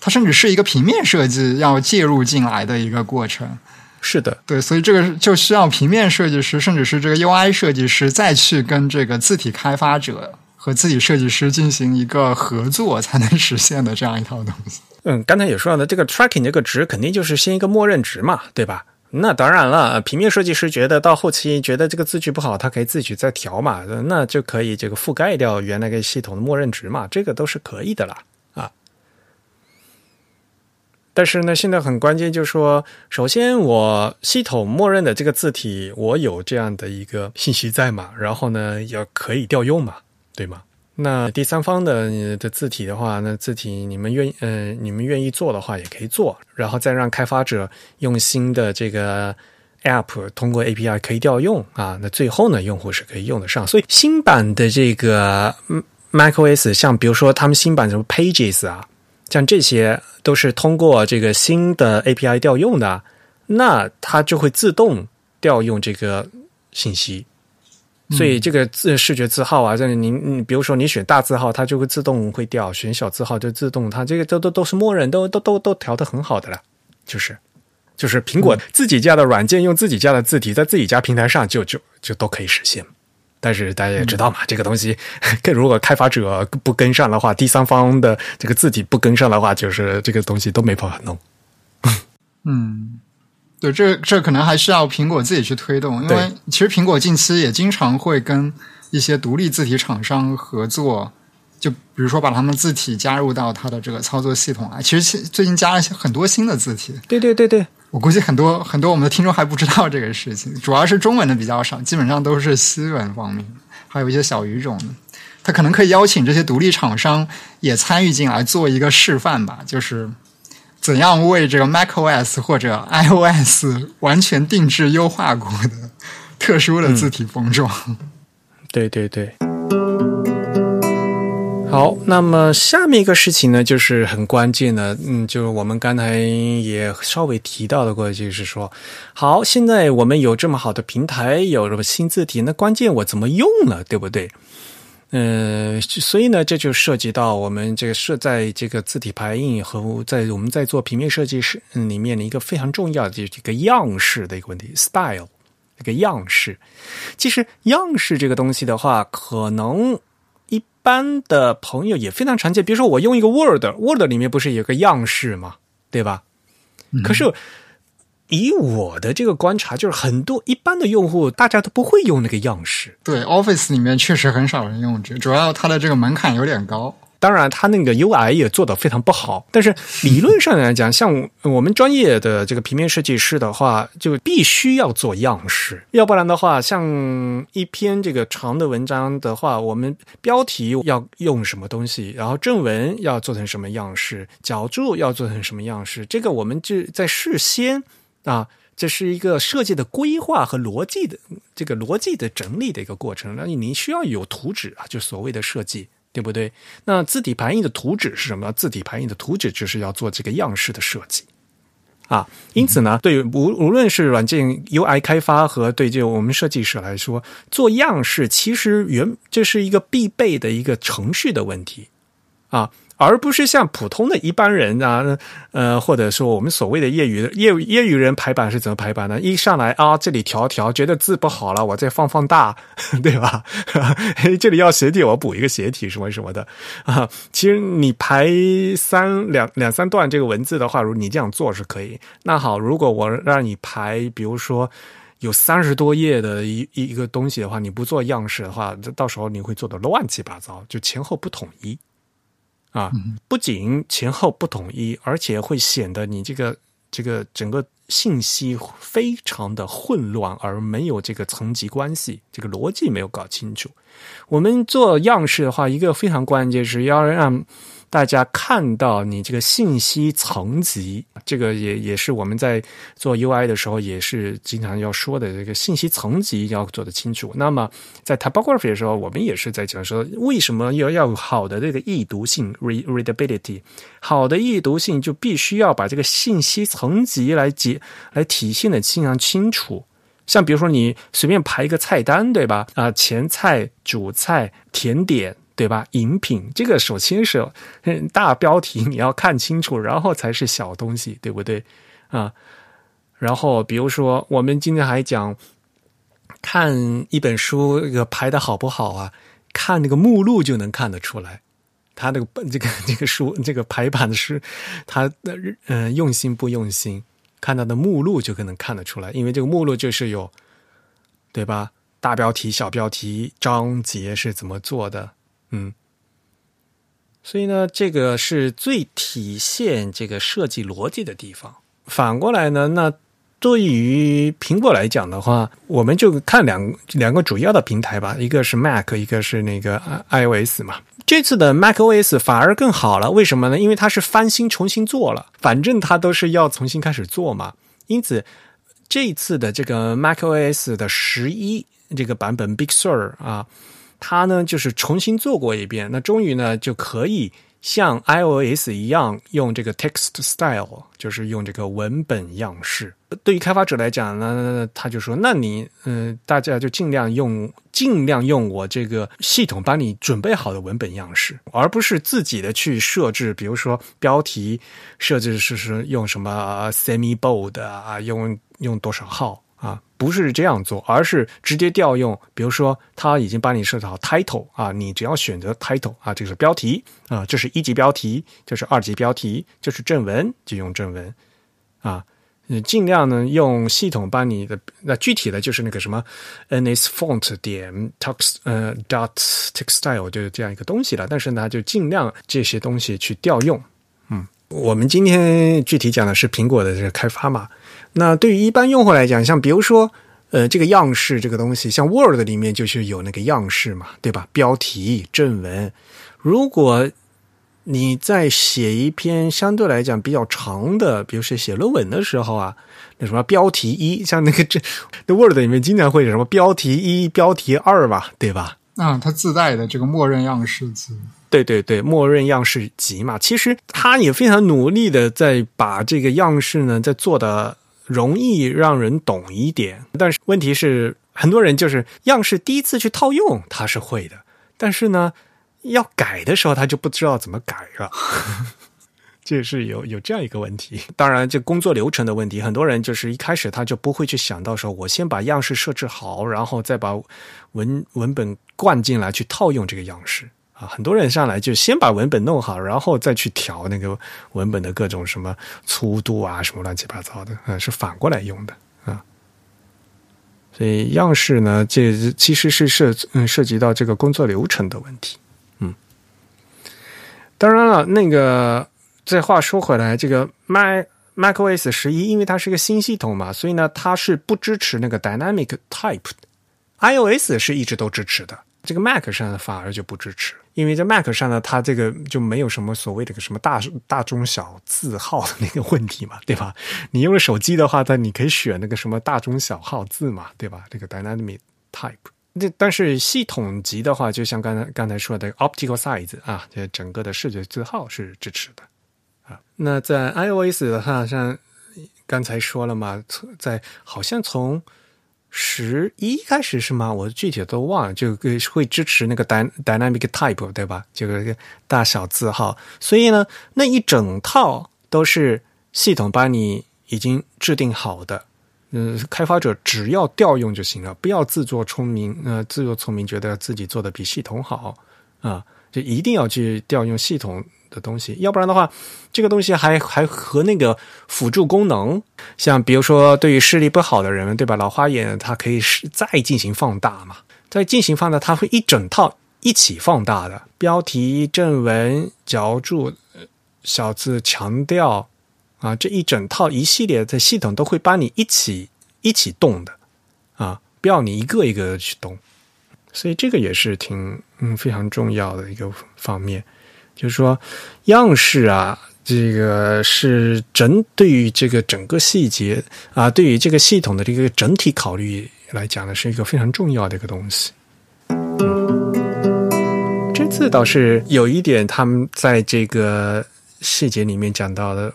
它甚至是一个平面设计要介入进来的一个过程。是的，对，所以这个就需要平面设计师，甚至是这个 UI 设计师再去跟这个字体开发者和字体设计师进行一个合作，才能实现的这样一套东西。嗯，刚才也说了，这个 tracking 这个值肯定就是先一个默认值嘛，对吧？那当然了，平面设计师觉得到后期觉得这个字距不好，他可以自己再调嘛，那就可以这个覆盖掉原来个系统的默认值嘛，这个都是可以的啦啊。但是呢，现在很关键就是说，首先我系统默认的这个字体，我有这样的一个信息在嘛，然后呢，要可以调用嘛，对吗？那第三方的的字体的话，那字体你们愿呃你们愿意做的话也可以做，然后再让开发者用新的这个 app 通过 API 可以调用啊。那最后呢，用户是可以用得上。所以新版的这个 macOS，像比如说他们新版什么 Pages 啊，像这些都是通过这个新的 API 调用的，那它就会自动调用这个信息。所以这个字视觉字号啊，这您你比如说你选大字号，它就会自动会调；选小字号就自动，它这个都都都是默认，都都都都调的很好的了。就是就是苹果自己家的软件，用自己家的字体，在自己家平台上就就就都可以实现。但是大家也知道嘛，这个东西，如果开发者不跟上的话，第三方的这个字体不跟上的话，就是这个东西都没办法弄。嗯。对，这这可能还需要苹果自己去推动，因为其实苹果近期也经常会跟一些独立字体厂商合作，就比如说把他们字体加入到它的这个操作系统啊。其实最近加了很多新的字体，对对对对，我估计很多很多我们的听众还不知道这个事情，主要是中文的比较少，基本上都是西文方面，还有一些小语种的。他可能可以邀请这些独立厂商也参与进来做一个示范吧，就是怎样为这个 macOS 或者 iOS 完全定制优化过的特殊的字体封装。对对对。好，那么下面一个事情呢，就是很关键的，嗯，就是我们刚才也稍微提到的过，就是说，好，现在我们有这么好的平台，有什么新字体，那关键我怎么用呢？对不对？嗯，所以呢，这就涉及到我们这个设在这个字体排印和在我们在做平面设计师里面的一个非常重要的这个样式的一个问题，style，一个样式。其实样式这个东西的话，可能一般的朋友也非常常见。比如说，我用一个 Word，Word 里面不是有个样式吗？对吧？可是。以我的这个观察，就是很多一般的用户，大家都不会用那个样式。对，Office 里面确实很少人用这，主要它的这个门槛有点高。当然，它那个 UI 也做得非常不好。但是理论上来讲，像我们专业的这个平面设计师的话，就必须要做样式，要不然的话，像一篇这个长的文章的话，我们标题要用什么东西，然后正文要做成什么样式，脚注要做成什么样式，这个我们就在事先。啊，这是一个设计的规划和逻辑的这个逻辑的整理的一个过程。那你需要有图纸啊，就所谓的设计，对不对？那字体排印的图纸是什么？字体排印的图纸就是要做这个样式的设计啊。因此呢，对无无论是软件 UI 开发和对就我们设计师来说，做样式其实原这是一个必备的一个程序的问题啊。而不是像普通的一般人啊，呃，或者说我们所谓的业余的业业余人排版是怎么排版呢？一上来啊，这里调调，觉得字不好了，我再放放大，对吧？这里要斜体，我补一个斜体，什么什么的啊。其实你排三两两三段这个文字的话，如你这样做是可以。那好，如果我让你排，比如说有三十多页的一一个东西的话，你不做样式的话，到时候你会做的乱七八糟，就前后不统一。啊，不仅前后不统一，而且会显得你这个这个整个信息非常的混乱，而没有这个层级关系，这个逻辑没有搞清楚。我们做样式的话，一个非常关键是要让。大家看到你这个信息层级，这个也也是我们在做 UI 的时候也是经常要说的，这个信息层级要做得清楚。那么在 typography 的时候，我们也是在讲说，为什么要要有好的这个易读性 readability，好的易读性就必须要把这个信息层级来解来体现的非常清楚。像比如说你随便排一个菜单，对吧？啊，前菜、主菜、甜点。对吧？饮品这个首先是大标题你要看清楚，然后才是小东西，对不对？啊，然后比如说我们今天还讲看一本书，这个排的好不好啊？看那个目录就能看得出来，他那个 这个这个书这个排版的是他的嗯用心不用心，看他的目录就可能看得出来，因为这个目录就是有对吧？大标题、小标题、章节是怎么做的？嗯，所以呢，这个是最体现这个设计逻辑的地方。反过来呢，那对于苹果来讲的话，我们就看两两个主要的平台吧，一个是 Mac，一个是那个 iOS 嘛。这次的 macOS 反而更好了，为什么呢？因为它是翻新重新做了，反正它都是要重新开始做嘛。因此，这次的这个 macOS 的十一这个版本 Big Sur 啊。它呢，就是重新做过一遍，那终于呢，就可以像 iOS 一样用这个 text style，就是用这个文本样式。对于开发者来讲呢，他就说：“那你，嗯，大家就尽量用，尽量用我这个系统帮你准备好的文本样式，而不是自己的去设置。比如说标题设置是是用什么 semi bold 啊，用用多少号。”不是这样做，而是直接调用。比如说，他已经帮你设置好 title 啊，你只要选择 title 啊，这个是标题啊，这是一级标题，这是二级标题，这是正文就用正文啊。你尽量呢用系统把你的那具体的就是那个什么 ns font 点 tux 呃 dot textile 就是这样一个东西了。但是呢，就尽量这些东西去调用。我们今天具体讲的是苹果的这个开发嘛。那对于一般用户来讲，像比如说呃这个样式这个东西，像 Word 里面就是有那个样式嘛，对吧？标题正文，如果你在写一篇相对来讲比较长的，比如说写论文的时候啊，那什么标题一，像那个这 那 Word 里面经常会有什么标题一、标题二吧，对吧？啊，它自带的这个默认样式集，对对对，默认样式集嘛，其实他也非常努力的在把这个样式呢，在做的容易让人懂一点。但是问题是，很多人就是样式第一次去套用，他是会的，但是呢。要改的时候，他就不知道怎么改了，这是有有这样一个问题。当然，这工作流程的问题，很多人就是一开始他就不会去想到说，我先把样式设置好，然后再把文文本灌进来去套用这个样式啊。很多人上来就先把文本弄好，然后再去调那个文本的各种什么粗度啊，什么乱七八糟的，嗯，是反过来用的啊。所以样式呢，这其实是涉嗯涉及到这个工作流程的问题。嗯当然了，那个这话说回来，这个 Mac macOS 十一，因为它是一个新系统嘛，所以呢，它是不支持那个 Dynamic Type。iOS 是一直都支持的，这个 Mac 上反而就不支持，因为在 Mac 上呢，它这个就没有什么所谓的个什么大大中小字号的那个问题嘛，对吧？你用了手机的话，它你可以选那个什么大中小号字嘛，对吧？这个 Dynamic Type。这但是系统级的话，就像刚才刚才说的 optical size 啊，这整个的视觉字号是支持的啊。那在 iOS 的话，像刚才说了嘛，在好像从十一开始是吗？我具体都忘了，就会支持那个 dynamic type 对吧？这个大小字号，所以呢，那一整套都是系统帮你已经制定好的。嗯，开发者只要调用就行了，不要自作聪明。呃，自作聪明，觉得自己做的比系统好啊，就一定要去调用系统的东西，要不然的话，这个东西还还和那个辅助功能，像比如说对于视力不好的人，对吧？老花眼，它可以是再进行放大嘛？再进行放大，它会一整套一起放大的，标题、正文、脚注、小字、强调。啊，这一整套一系列的系统都会帮你一起一起动的，啊，不要你一个一个去动，所以这个也是挺嗯非常重要的一个方面，就是说样式啊，这个是整对于这个整个细节啊，对于这个系统的这个整体考虑来讲呢，是一个非常重要的一个东西。嗯，这次倒是有一点，他们在这个细节里面讲到的。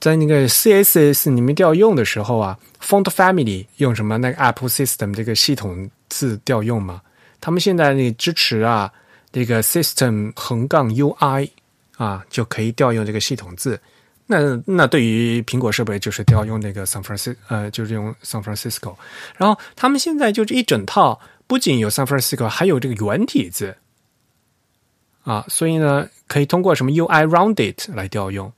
在那个 CSS 里面调用的时候啊，font family 用什么那个 Apple System 这个系统字调用嘛？他们现在那支持啊，这个 System 横杠 UI 啊，就可以调用这个系统字。那那对于苹果设备就是调用那个 San Francisco，呃，就是用 San Francisco。然后他们现在就是一整套，不仅有 San Francisco，还有这个原体字啊，所以呢，可以通过什么 UI Rounded 来调用，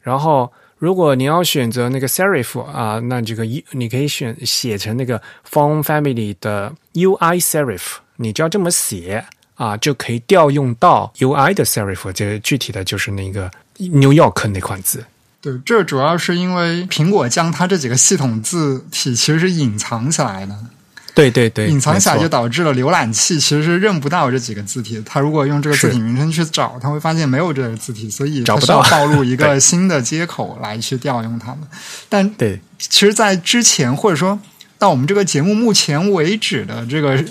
然后。如果你要选择那个 serif 啊，那这个 U 你可以选写成那个 font family 的 UI serif，你只要这么写啊，就可以调用到 UI 的 serif。这个具体的就是那个 New York 那款字。对，这主要是因为苹果将它这几个系统字体其实是隐藏起来的。对对对，隐藏起来就导致了浏览器其实是认不到这几个字体。它如果用这个字体名称去找，它会发现没有这个字体，所以找不到，暴露一个 新的接口来去调用它们。但对，其实，在之前或者说到我们这个节目目前为止的这个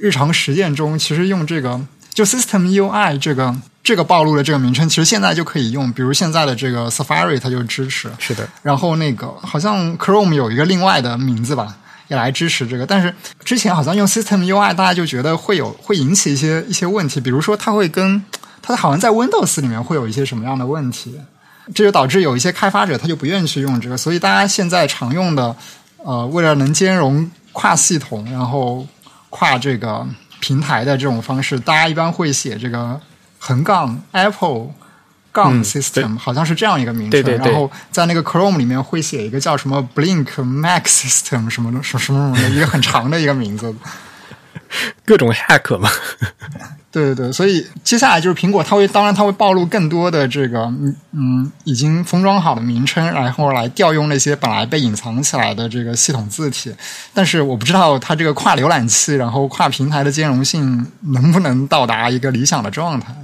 日常实践中，其实用这个就 System UI 这个这个暴露的这个名称，其实现在就可以用。比如现在的这个 Safari 它就支持，是的。然后那个好像 Chrome 有一个另外的名字吧。也来支持这个，但是之前好像用 System UI，大家就觉得会有会引起一些一些问题，比如说它会跟它好像在 Windows 里面会有一些什么样的问题，这就导致有一些开发者他就不愿意去用这个，所以大家现在常用的呃，为了能兼容跨系统，然后跨这个平台的这种方式，大家一般会写这个横杠 Apple 杠 system，好像是这样一个名称。对对对。然后在那个 Chrome 里面会写一个叫什么 Blink Mac System 什么的什么什么什么的一个很长的一个名字。各种 hack 嘛。对对对，所以接下来就是苹果，它会当然它会暴露更多的这个嗯嗯已经封装好的名称，然后来调用那些本来被隐藏起来的这个系统字体。但是我不知道它这个跨浏览器，然后跨平台的兼容性能不能到达一个理想的状态。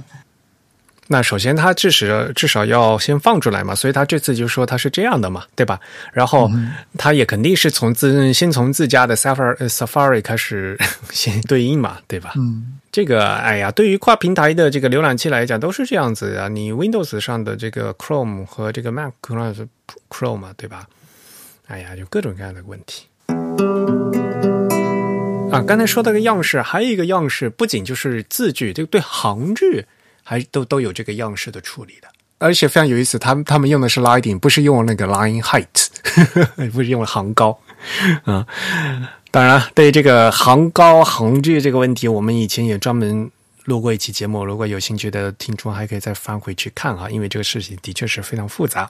那首先，它至少至少要先放出来嘛，所以他这次就说它是这样的嘛，对吧？然后他也肯定是从自先从自家的 Safari Safari 开始先对应嘛，对吧？嗯，这个哎呀，对于跨平台的这个浏览器来讲都是这样子啊。你 Windows 上的这个 Chrome 和这个 Mac Chrome 嘛，对吧？哎呀，有各种各样的问题。啊，刚才说到个样式，还有一个样式，不仅就是字句，这个对行距。还都都有这个样式的处理的，而且非常有意思。他们他们用的是 lighting，不是用那个 line height，呵 呵不是用了行高啊。当然，对于这个行高行距这个问题，我们以前也专门录过一期节目。如果有兴趣的听众，还可以再翻回去看啊，因为这个事情的确是非常复杂。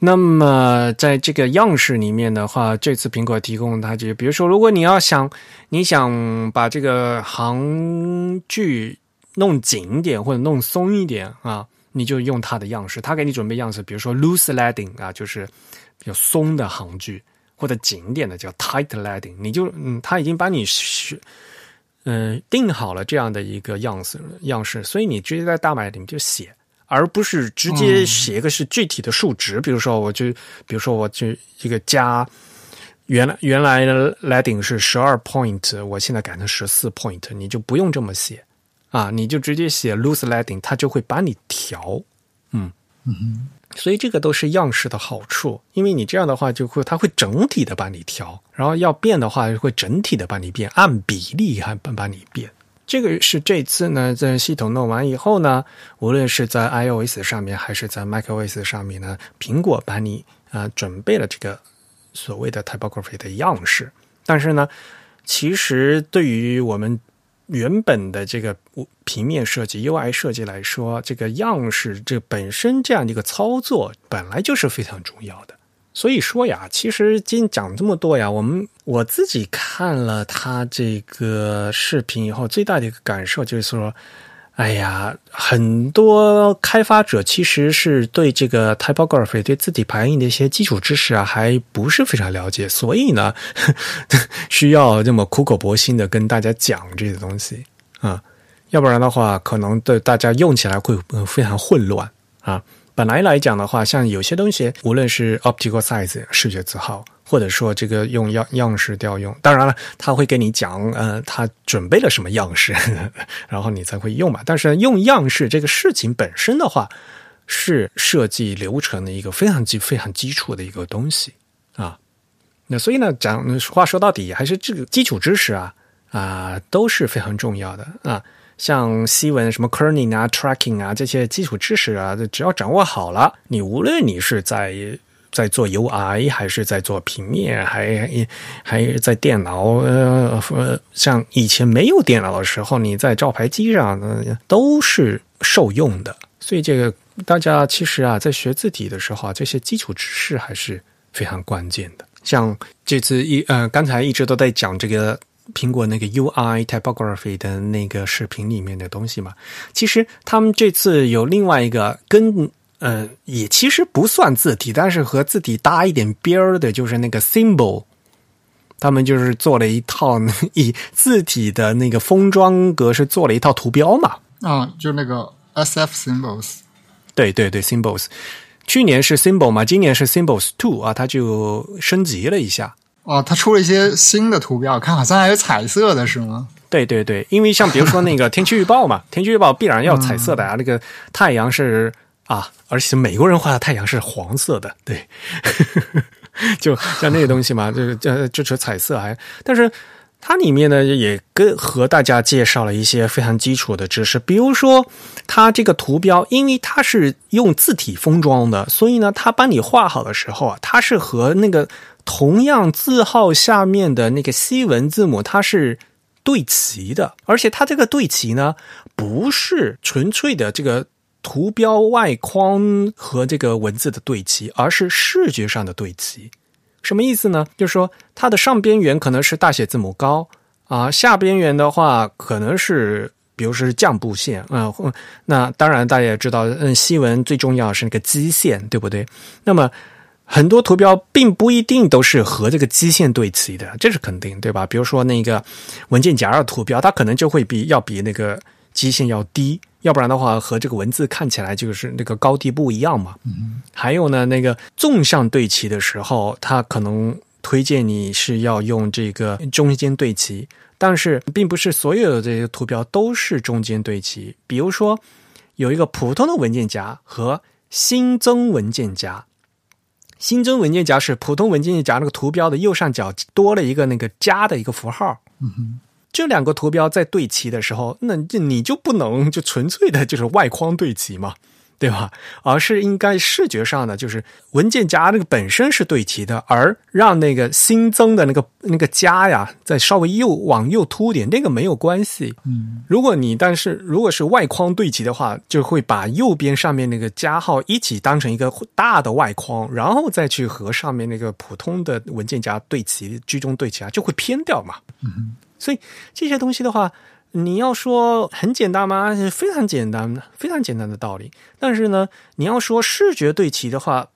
那么，在这个样式里面的话，这次苹果提供它就比如说，如果你要想你想把这个行距。弄紧一点或者弄松一点啊，你就用它的样式。他给你准备样式，比如说 loose leading 啊，就是比较松的行距，或者紧一点的叫 tight leading。你就嗯，他已经把你是嗯定好了这样的一个样式样式，所以你直接在大码里面就写，而不是直接写一个是具体的数值。比如说，我就比如说我就一个加原来原来的 leading 是十二 point，我现在改成十四 point，你就不用这么写。啊，你就直接写 loose leading，它就会帮你调，嗯嗯，所以这个都是样式的好处，因为你这样的话就会，它会整体的帮你调，然后要变的话会整体的帮你变，按比例还帮帮你变。这个是这次呢，在系统弄完以后呢，无论是在 iOS 上面还是在 macOS 上面呢，苹果帮你啊准备了这个所谓的 typography 的样式，但是呢，其实对于我们。原本的这个平面设计、UI 设计来说，这个样式这本身这样的一个操作本来就是非常重要的。所以说呀，其实今天讲这么多呀，我们我自己看了他这个视频以后，最大的一个感受就是说。哎呀，很多开发者其实是对这个 typography、对字体排印的一些基础知识啊，还不是非常了解，所以呢，需要这么苦口婆心的跟大家讲这些东西啊，要不然的话，可能对大家用起来会非常混乱啊。本来来讲的话，像有些东西，无论是 optical size 视觉字号。或者说这个用样样式调用，当然了，他会给你讲，呃，他准备了什么样式，然后你才会用嘛。但是用样式这个事情本身的话，是设计流程的一个非常基、非常基础的一个东西啊。那所以呢，讲话说到底，还是这个基础知识啊啊都是非常重要的啊。像西文什么 kerning 啊、tracking 啊这些基础知识啊，只要掌握好了，你无论你是在在做 UI 还是在做平面，还还在电脑，呃，像以前没有电脑的时候，你在照牌机上都是受用的。所以这个大家其实啊，在学字体的时候啊，这些基础知识还是非常关键的。像这次一呃，刚才一直都在讲这个苹果那个 UI typography 的那个视频里面的东西嘛，其实他们这次有另外一个跟。呃，也其实不算字体，但是和字体搭一点边儿的，就是那个 symbol，他们就是做了一套以字体的那个封装格式做了一套图标嘛。啊，就那个 SF symbols。对对对，symbols。去年是 symbol 嘛，今年是 symbols two 啊，它就升级了一下。哦，它出了一些新的图标，看好像还有彩色的是吗？对对对，因为像比如说那个天气预报嘛，天气预报必然要彩色的啊，那个太阳是。啊，而且美国人画的太阳是黄色的，对，就像那个东西嘛，这个这支持彩色还，但是它里面呢也跟和大家介绍了一些非常基础的知识，比如说它这个图标，因为它是用字体封装的，所以呢，它帮你画好的时候啊，它是和那个同样字号下面的那个西文字母它是对齐的，而且它这个对齐呢，不是纯粹的这个。图标外框和这个文字的对齐，而是视觉上的对齐。什么意思呢？就是说它的上边缘可能是大写字母高啊，下边缘的话可能是。比如说是降部线啊，那当然大家也知道，嗯，西文最重要是那个基线，对不对？那么很多图标并不一定都是和这个基线对齐的，这是肯定，对吧？比如说那个文件夹的图标，它可能就会比要比那个基线要低，要不然的话和这个文字看起来就是那个高低不一样嘛。嗯。还有呢，那个纵向对齐的时候，它可能推荐你是要用这个中间对齐。但是，并不是所有的这些图标都是中间对齐。比如说，有一个普通的文件夹和新增文件夹。新增文件夹是普通文件夹那个图标的右上角多了一个那个加的一个符号。嗯哼，这两个图标在对齐的时候，那你就不能就纯粹的就是外框对齐嘛。对吧？而是应该视觉上的，就是文件夹那个本身是对齐的，而让那个新增的那个那个加呀，再稍微右往右凸点，那个没有关系。嗯，如果你但是如果是外框对齐的话，就会把右边上面那个加号一起当成一个大的外框，然后再去和上面那个普通的文件夹对齐，居中对齐啊，就会偏掉嘛。嗯，所以这些东西的话。你要说很简单吗？非常简单的，非常简单的道理。但是呢，你要说视觉对齐的话，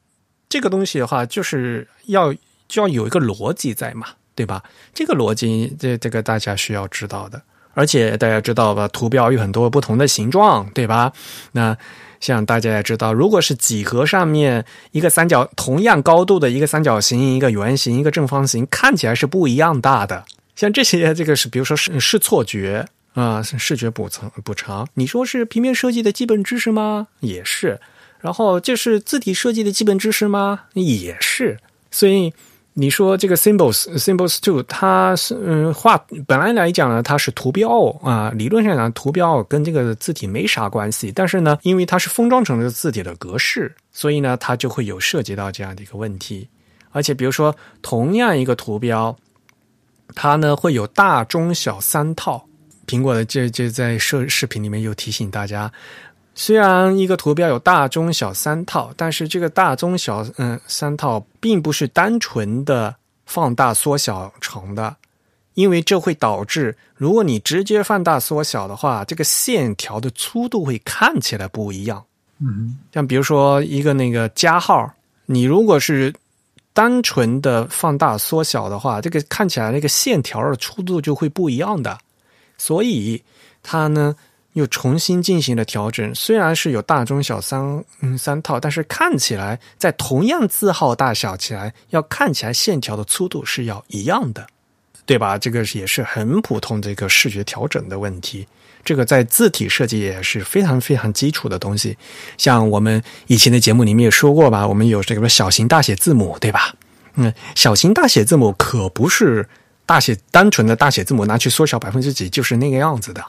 这个东西的话，就是要就要有一个逻辑在嘛，对吧？这个逻辑，这这个大家需要知道的。而且大家知道吧，图标有很多不同的形状，对吧？那像大家也知道，如果是几何上面一个三角同样高度的一个三角形、一个圆形、一个正方形，看起来是不一样大的。像这些，这个是比如说是是错觉。啊，视觉补偿补偿，你说是平面设计的基本知识吗？也是。然后这是字体设计的基本知识吗？也是。所以你说这个 symbols symbols two，它是嗯画本来来讲呢，它是图标啊，理论上讲图标跟这个字体没啥关系。但是呢，因为它是封装成了字体的格式，所以呢，它就会有涉及到这样的一个问题。而且比如说，同样一个图标，它呢会有大、中、小三套。苹果的这这在视视频里面又提醒大家，虽然一个图标有大、中、小三套，但是这个大、中、小嗯三套并不是单纯的放大缩小成的，因为这会导致，如果你直接放大缩小的话，这个线条的粗度会看起来不一样。嗯，像比如说一个那个加号，你如果是单纯的放大缩小的话，这个看起来那个线条的粗度就会不一样的。所以它呢又重新进行了调整，虽然是有大中小三嗯三套，但是看起来在同样字号大小起来，要看起来线条的粗度是要一样的，对吧？这个也是很普通的一个视觉调整的问题。这个在字体设计也是非常非常基础的东西。像我们以前的节目里面也说过吧，我们有这个小型大写字母，对吧？嗯，小型大写字母可不是。大写单纯的大写字母拿去缩小百分之几就是那个样子的，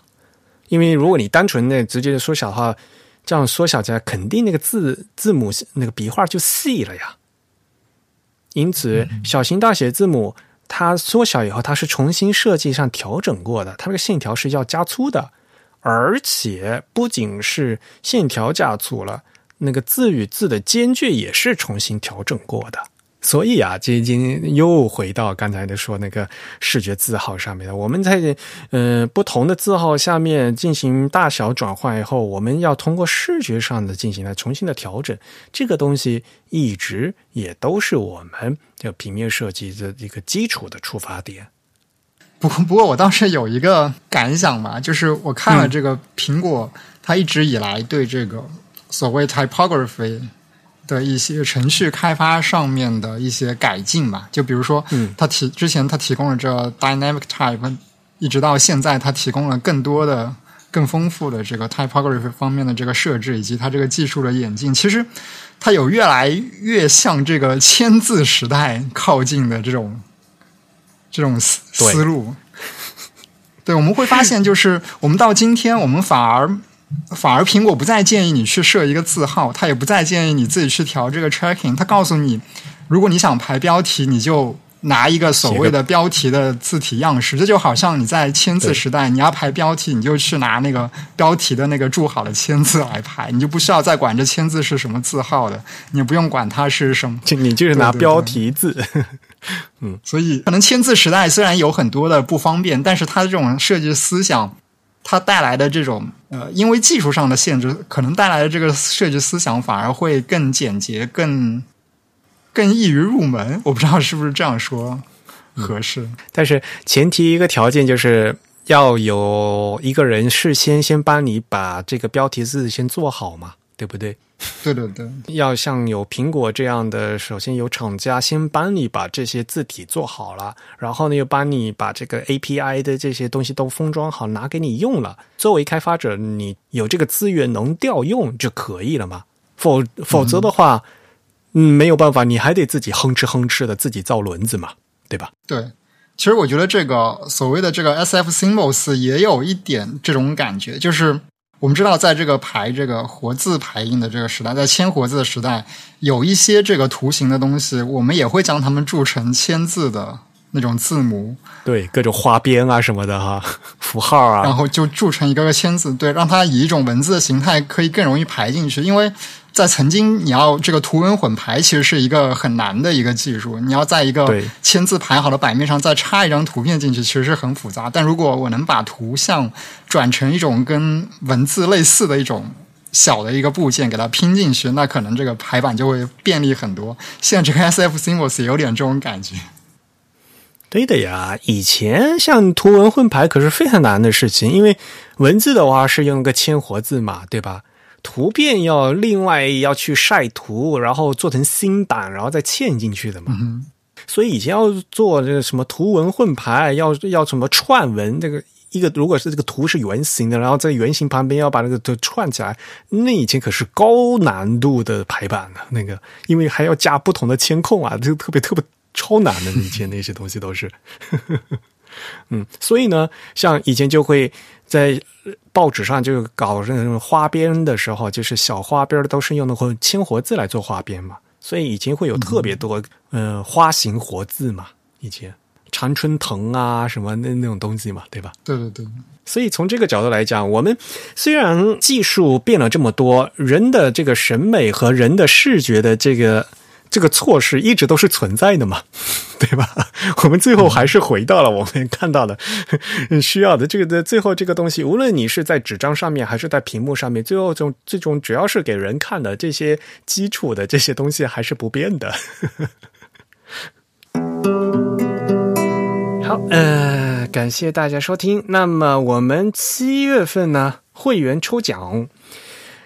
因为如果你单纯的直接的缩小的话，这样缩小起来肯定那个字字母那个笔画就细了呀。因此，小型大写字母它缩小以后，它是重新设计上调整过的，它那个线条是要加粗的，而且不仅是线条加粗了，那个字与字的间距也是重新调整过的。所以啊，这已经又回到刚才的说那个视觉字号上面了。我们在呃不同的字号下面进行大小转换以后，我们要通过视觉上的进行来重新的调整。这个东西一直也都是我们这个平面设计的一个基础的出发点。不过，不过我当时有一个感想嘛，就是我看了这个苹果，它一直以来对这个所谓 typography。的一些程序开发上面的一些改进吧，就比如说，嗯，他提之前他提供了这 dynamic type，一直到现在他提供了更多的、更丰富的这个 typography 方面的这个设置，以及它这个技术的演进，其实它有越来越向这个签字时代靠近的这种这种思思路。对，我们会发现，就是我们到今天，我们反而。反而苹果不再建议你去设一个字号，它也不再建议你自己去调这个 tracking。它告诉你，如果你想排标题，你就拿一个所谓的标题的字体样式，这就好像你在签字时代，你要排标题，你就去拿那个标题的那个注好的签字来排，你就不需要再管这签字是什么字号的，你不用管它是什么，就你就是拿标题字。嗯，所以可能签字时代虽然有很多的不方便，但是它这种设计思想，它带来的这种呃，因为技术上的限制，可能带来的这个设计思想反而会更简洁、更。更易于入门，我不知道是不是这样说合适。但是前提一个条件就是要有一个人事先先帮你把这个标题字先做好嘛，对不对？对对对，要像有苹果这样的，首先有厂家先帮你把这些字体做好了，然后呢又帮你把这个 API 的这些东西都封装好，拿给你用了。作为开发者，你有这个资源能调用就可以了嘛？否否则的话。嗯，没有办法，你还得自己哼哧哼哧的自己造轮子嘛，对吧？对，其实我觉得这个所谓的这个 S F symbols 也有一点这种感觉，就是我们知道，在这个排这个活字排印的这个时代，在签活字的时代，有一些这个图形的东西，我们也会将它们铸成签字的那种字母，对，各种花边啊什么的哈，符号啊，然后就铸成一个个签字，对，让它以一种文字的形态可以更容易排进去，因为。在曾经，你要这个图文混排，其实是一个很难的一个技术。你要在一个签字排好的版面上再插一张图片进去，其实是很复杂。但如果我能把图像转成一种跟文字类似的一种小的一个部件，给它拼进去，那可能这个排版就会便利很多。现在这个 S F symbols 也有点这种感觉。对的呀，以前像图文混排可是非常难的事情，因为文字的话是用个签活字嘛，对吧？图片要另外要去晒图，然后做成新版，然后再嵌进去的嘛。所以以前要做这个什么图文混排，要要什么串文，这个一个如果是这个图是圆形的，然后在圆形旁边要把那个都串起来，那以前可是高难度的排版呢那个，因为还要加不同的监控啊，这个特别特别超难的。以前那些东西都是，嗯，所以呢，像以前就会。在报纸上就搞那种花边的时候，就是小花边都是用那个铅活字来做花边嘛，所以以前会有特别多嗯花形活字嘛，以前常春藤啊什么那那种东西嘛，对吧？对对对。所以从这个角度来讲，我们虽然技术变了这么多，人的这个审美和人的视觉的这个。这个措施一直都是存在的嘛，对吧？我们最后还是回到了我们看到的需要的这个的最后这个东西，无论你是在纸张上面还是在屏幕上面，最后这种这种只要是给人看的这些基础的这些东西还是不变的。好，呃，感谢大家收听。那么我们七月份呢，会员抽奖。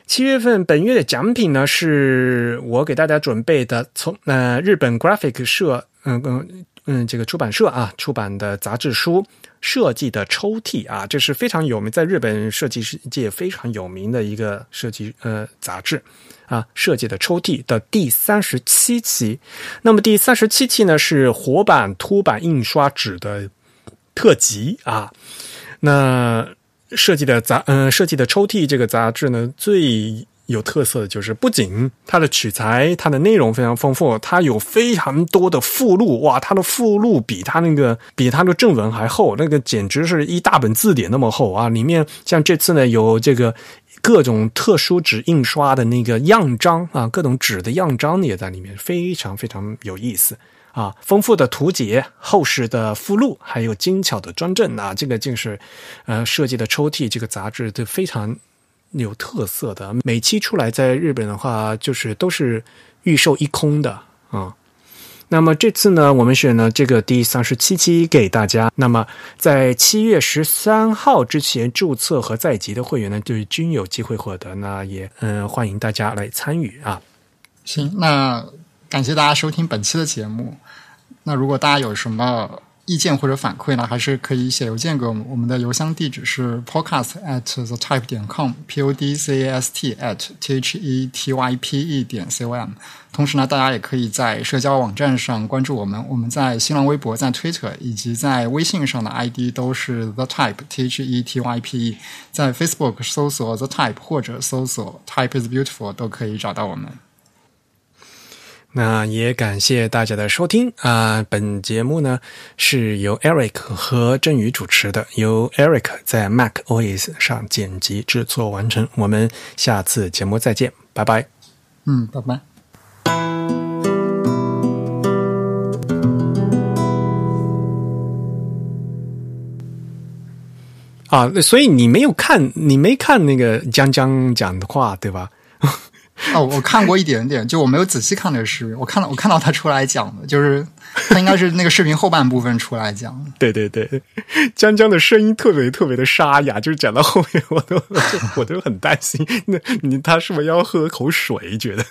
七月份本月的奖品呢，是我给大家准备的，从呃日本 Graphic 社，嗯嗯嗯，这个出版社啊出版的杂志书设计的抽屉啊，这是非常有名，在日本设计世界非常有名的一个设计呃杂志啊设计的抽屉的第三十七期。那么第三十七期呢是活版凸版印刷纸的特辑啊，那。设计的杂嗯，设计的抽屉这个杂志呢，最有特色的就是不仅它的取材，它的内容非常丰富，它有非常多的附录，哇，它的附录比它那个比它的正文还厚，那个简直是一大本字典那么厚啊！里面像这次呢，有这个各种特殊纸印刷的那个样章啊，各种纸的样章也在里面，非常非常有意思。啊，丰富的图解、厚实的附录，还有精巧的装帧啊，这个竟是，呃，设计的抽屉这个杂志都非常有特色的。每期出来在日本的话，就是都是预售一空的啊。那么这次呢，我们选了这个第三十七期给大家。那么在七月十三号之前注册和在籍的会员呢，就均有机会获得。那也嗯，欢迎大家来参与啊。行，那。感谢大家收听本期的节目。那如果大家有什么意见或者反馈呢，还是可以写邮件给我们。我们的邮箱地址是 podcast at the type 点 com，p o d c a s t at t h e t y p e 点 c o m。同时呢，大家也可以在社交网站上关注我们。我们在新浪微博、在 Twitter 以及在微信上的 ID 都是 the type t h e t y p e。在 Facebook 搜索 the type 或者搜索 type is beautiful 都可以找到我们。那也感谢大家的收听啊！本节目呢是由 Eric 和振宇主持的，由 Eric 在 Mac OS 上剪辑制作完成。我们下次节目再见，拜拜。嗯，拜拜。啊，所以你没有看，你没看那个江江讲的话，对吧？哦，我看过一点点，就我没有仔细看那个视频。我看到我看到他出来讲的，就是他应该是那个视频后半部分出来讲。对对对，江江的声音特别特别的沙哑，就是讲到后面我都我都很担心，那你他是不是要喝口水？觉得。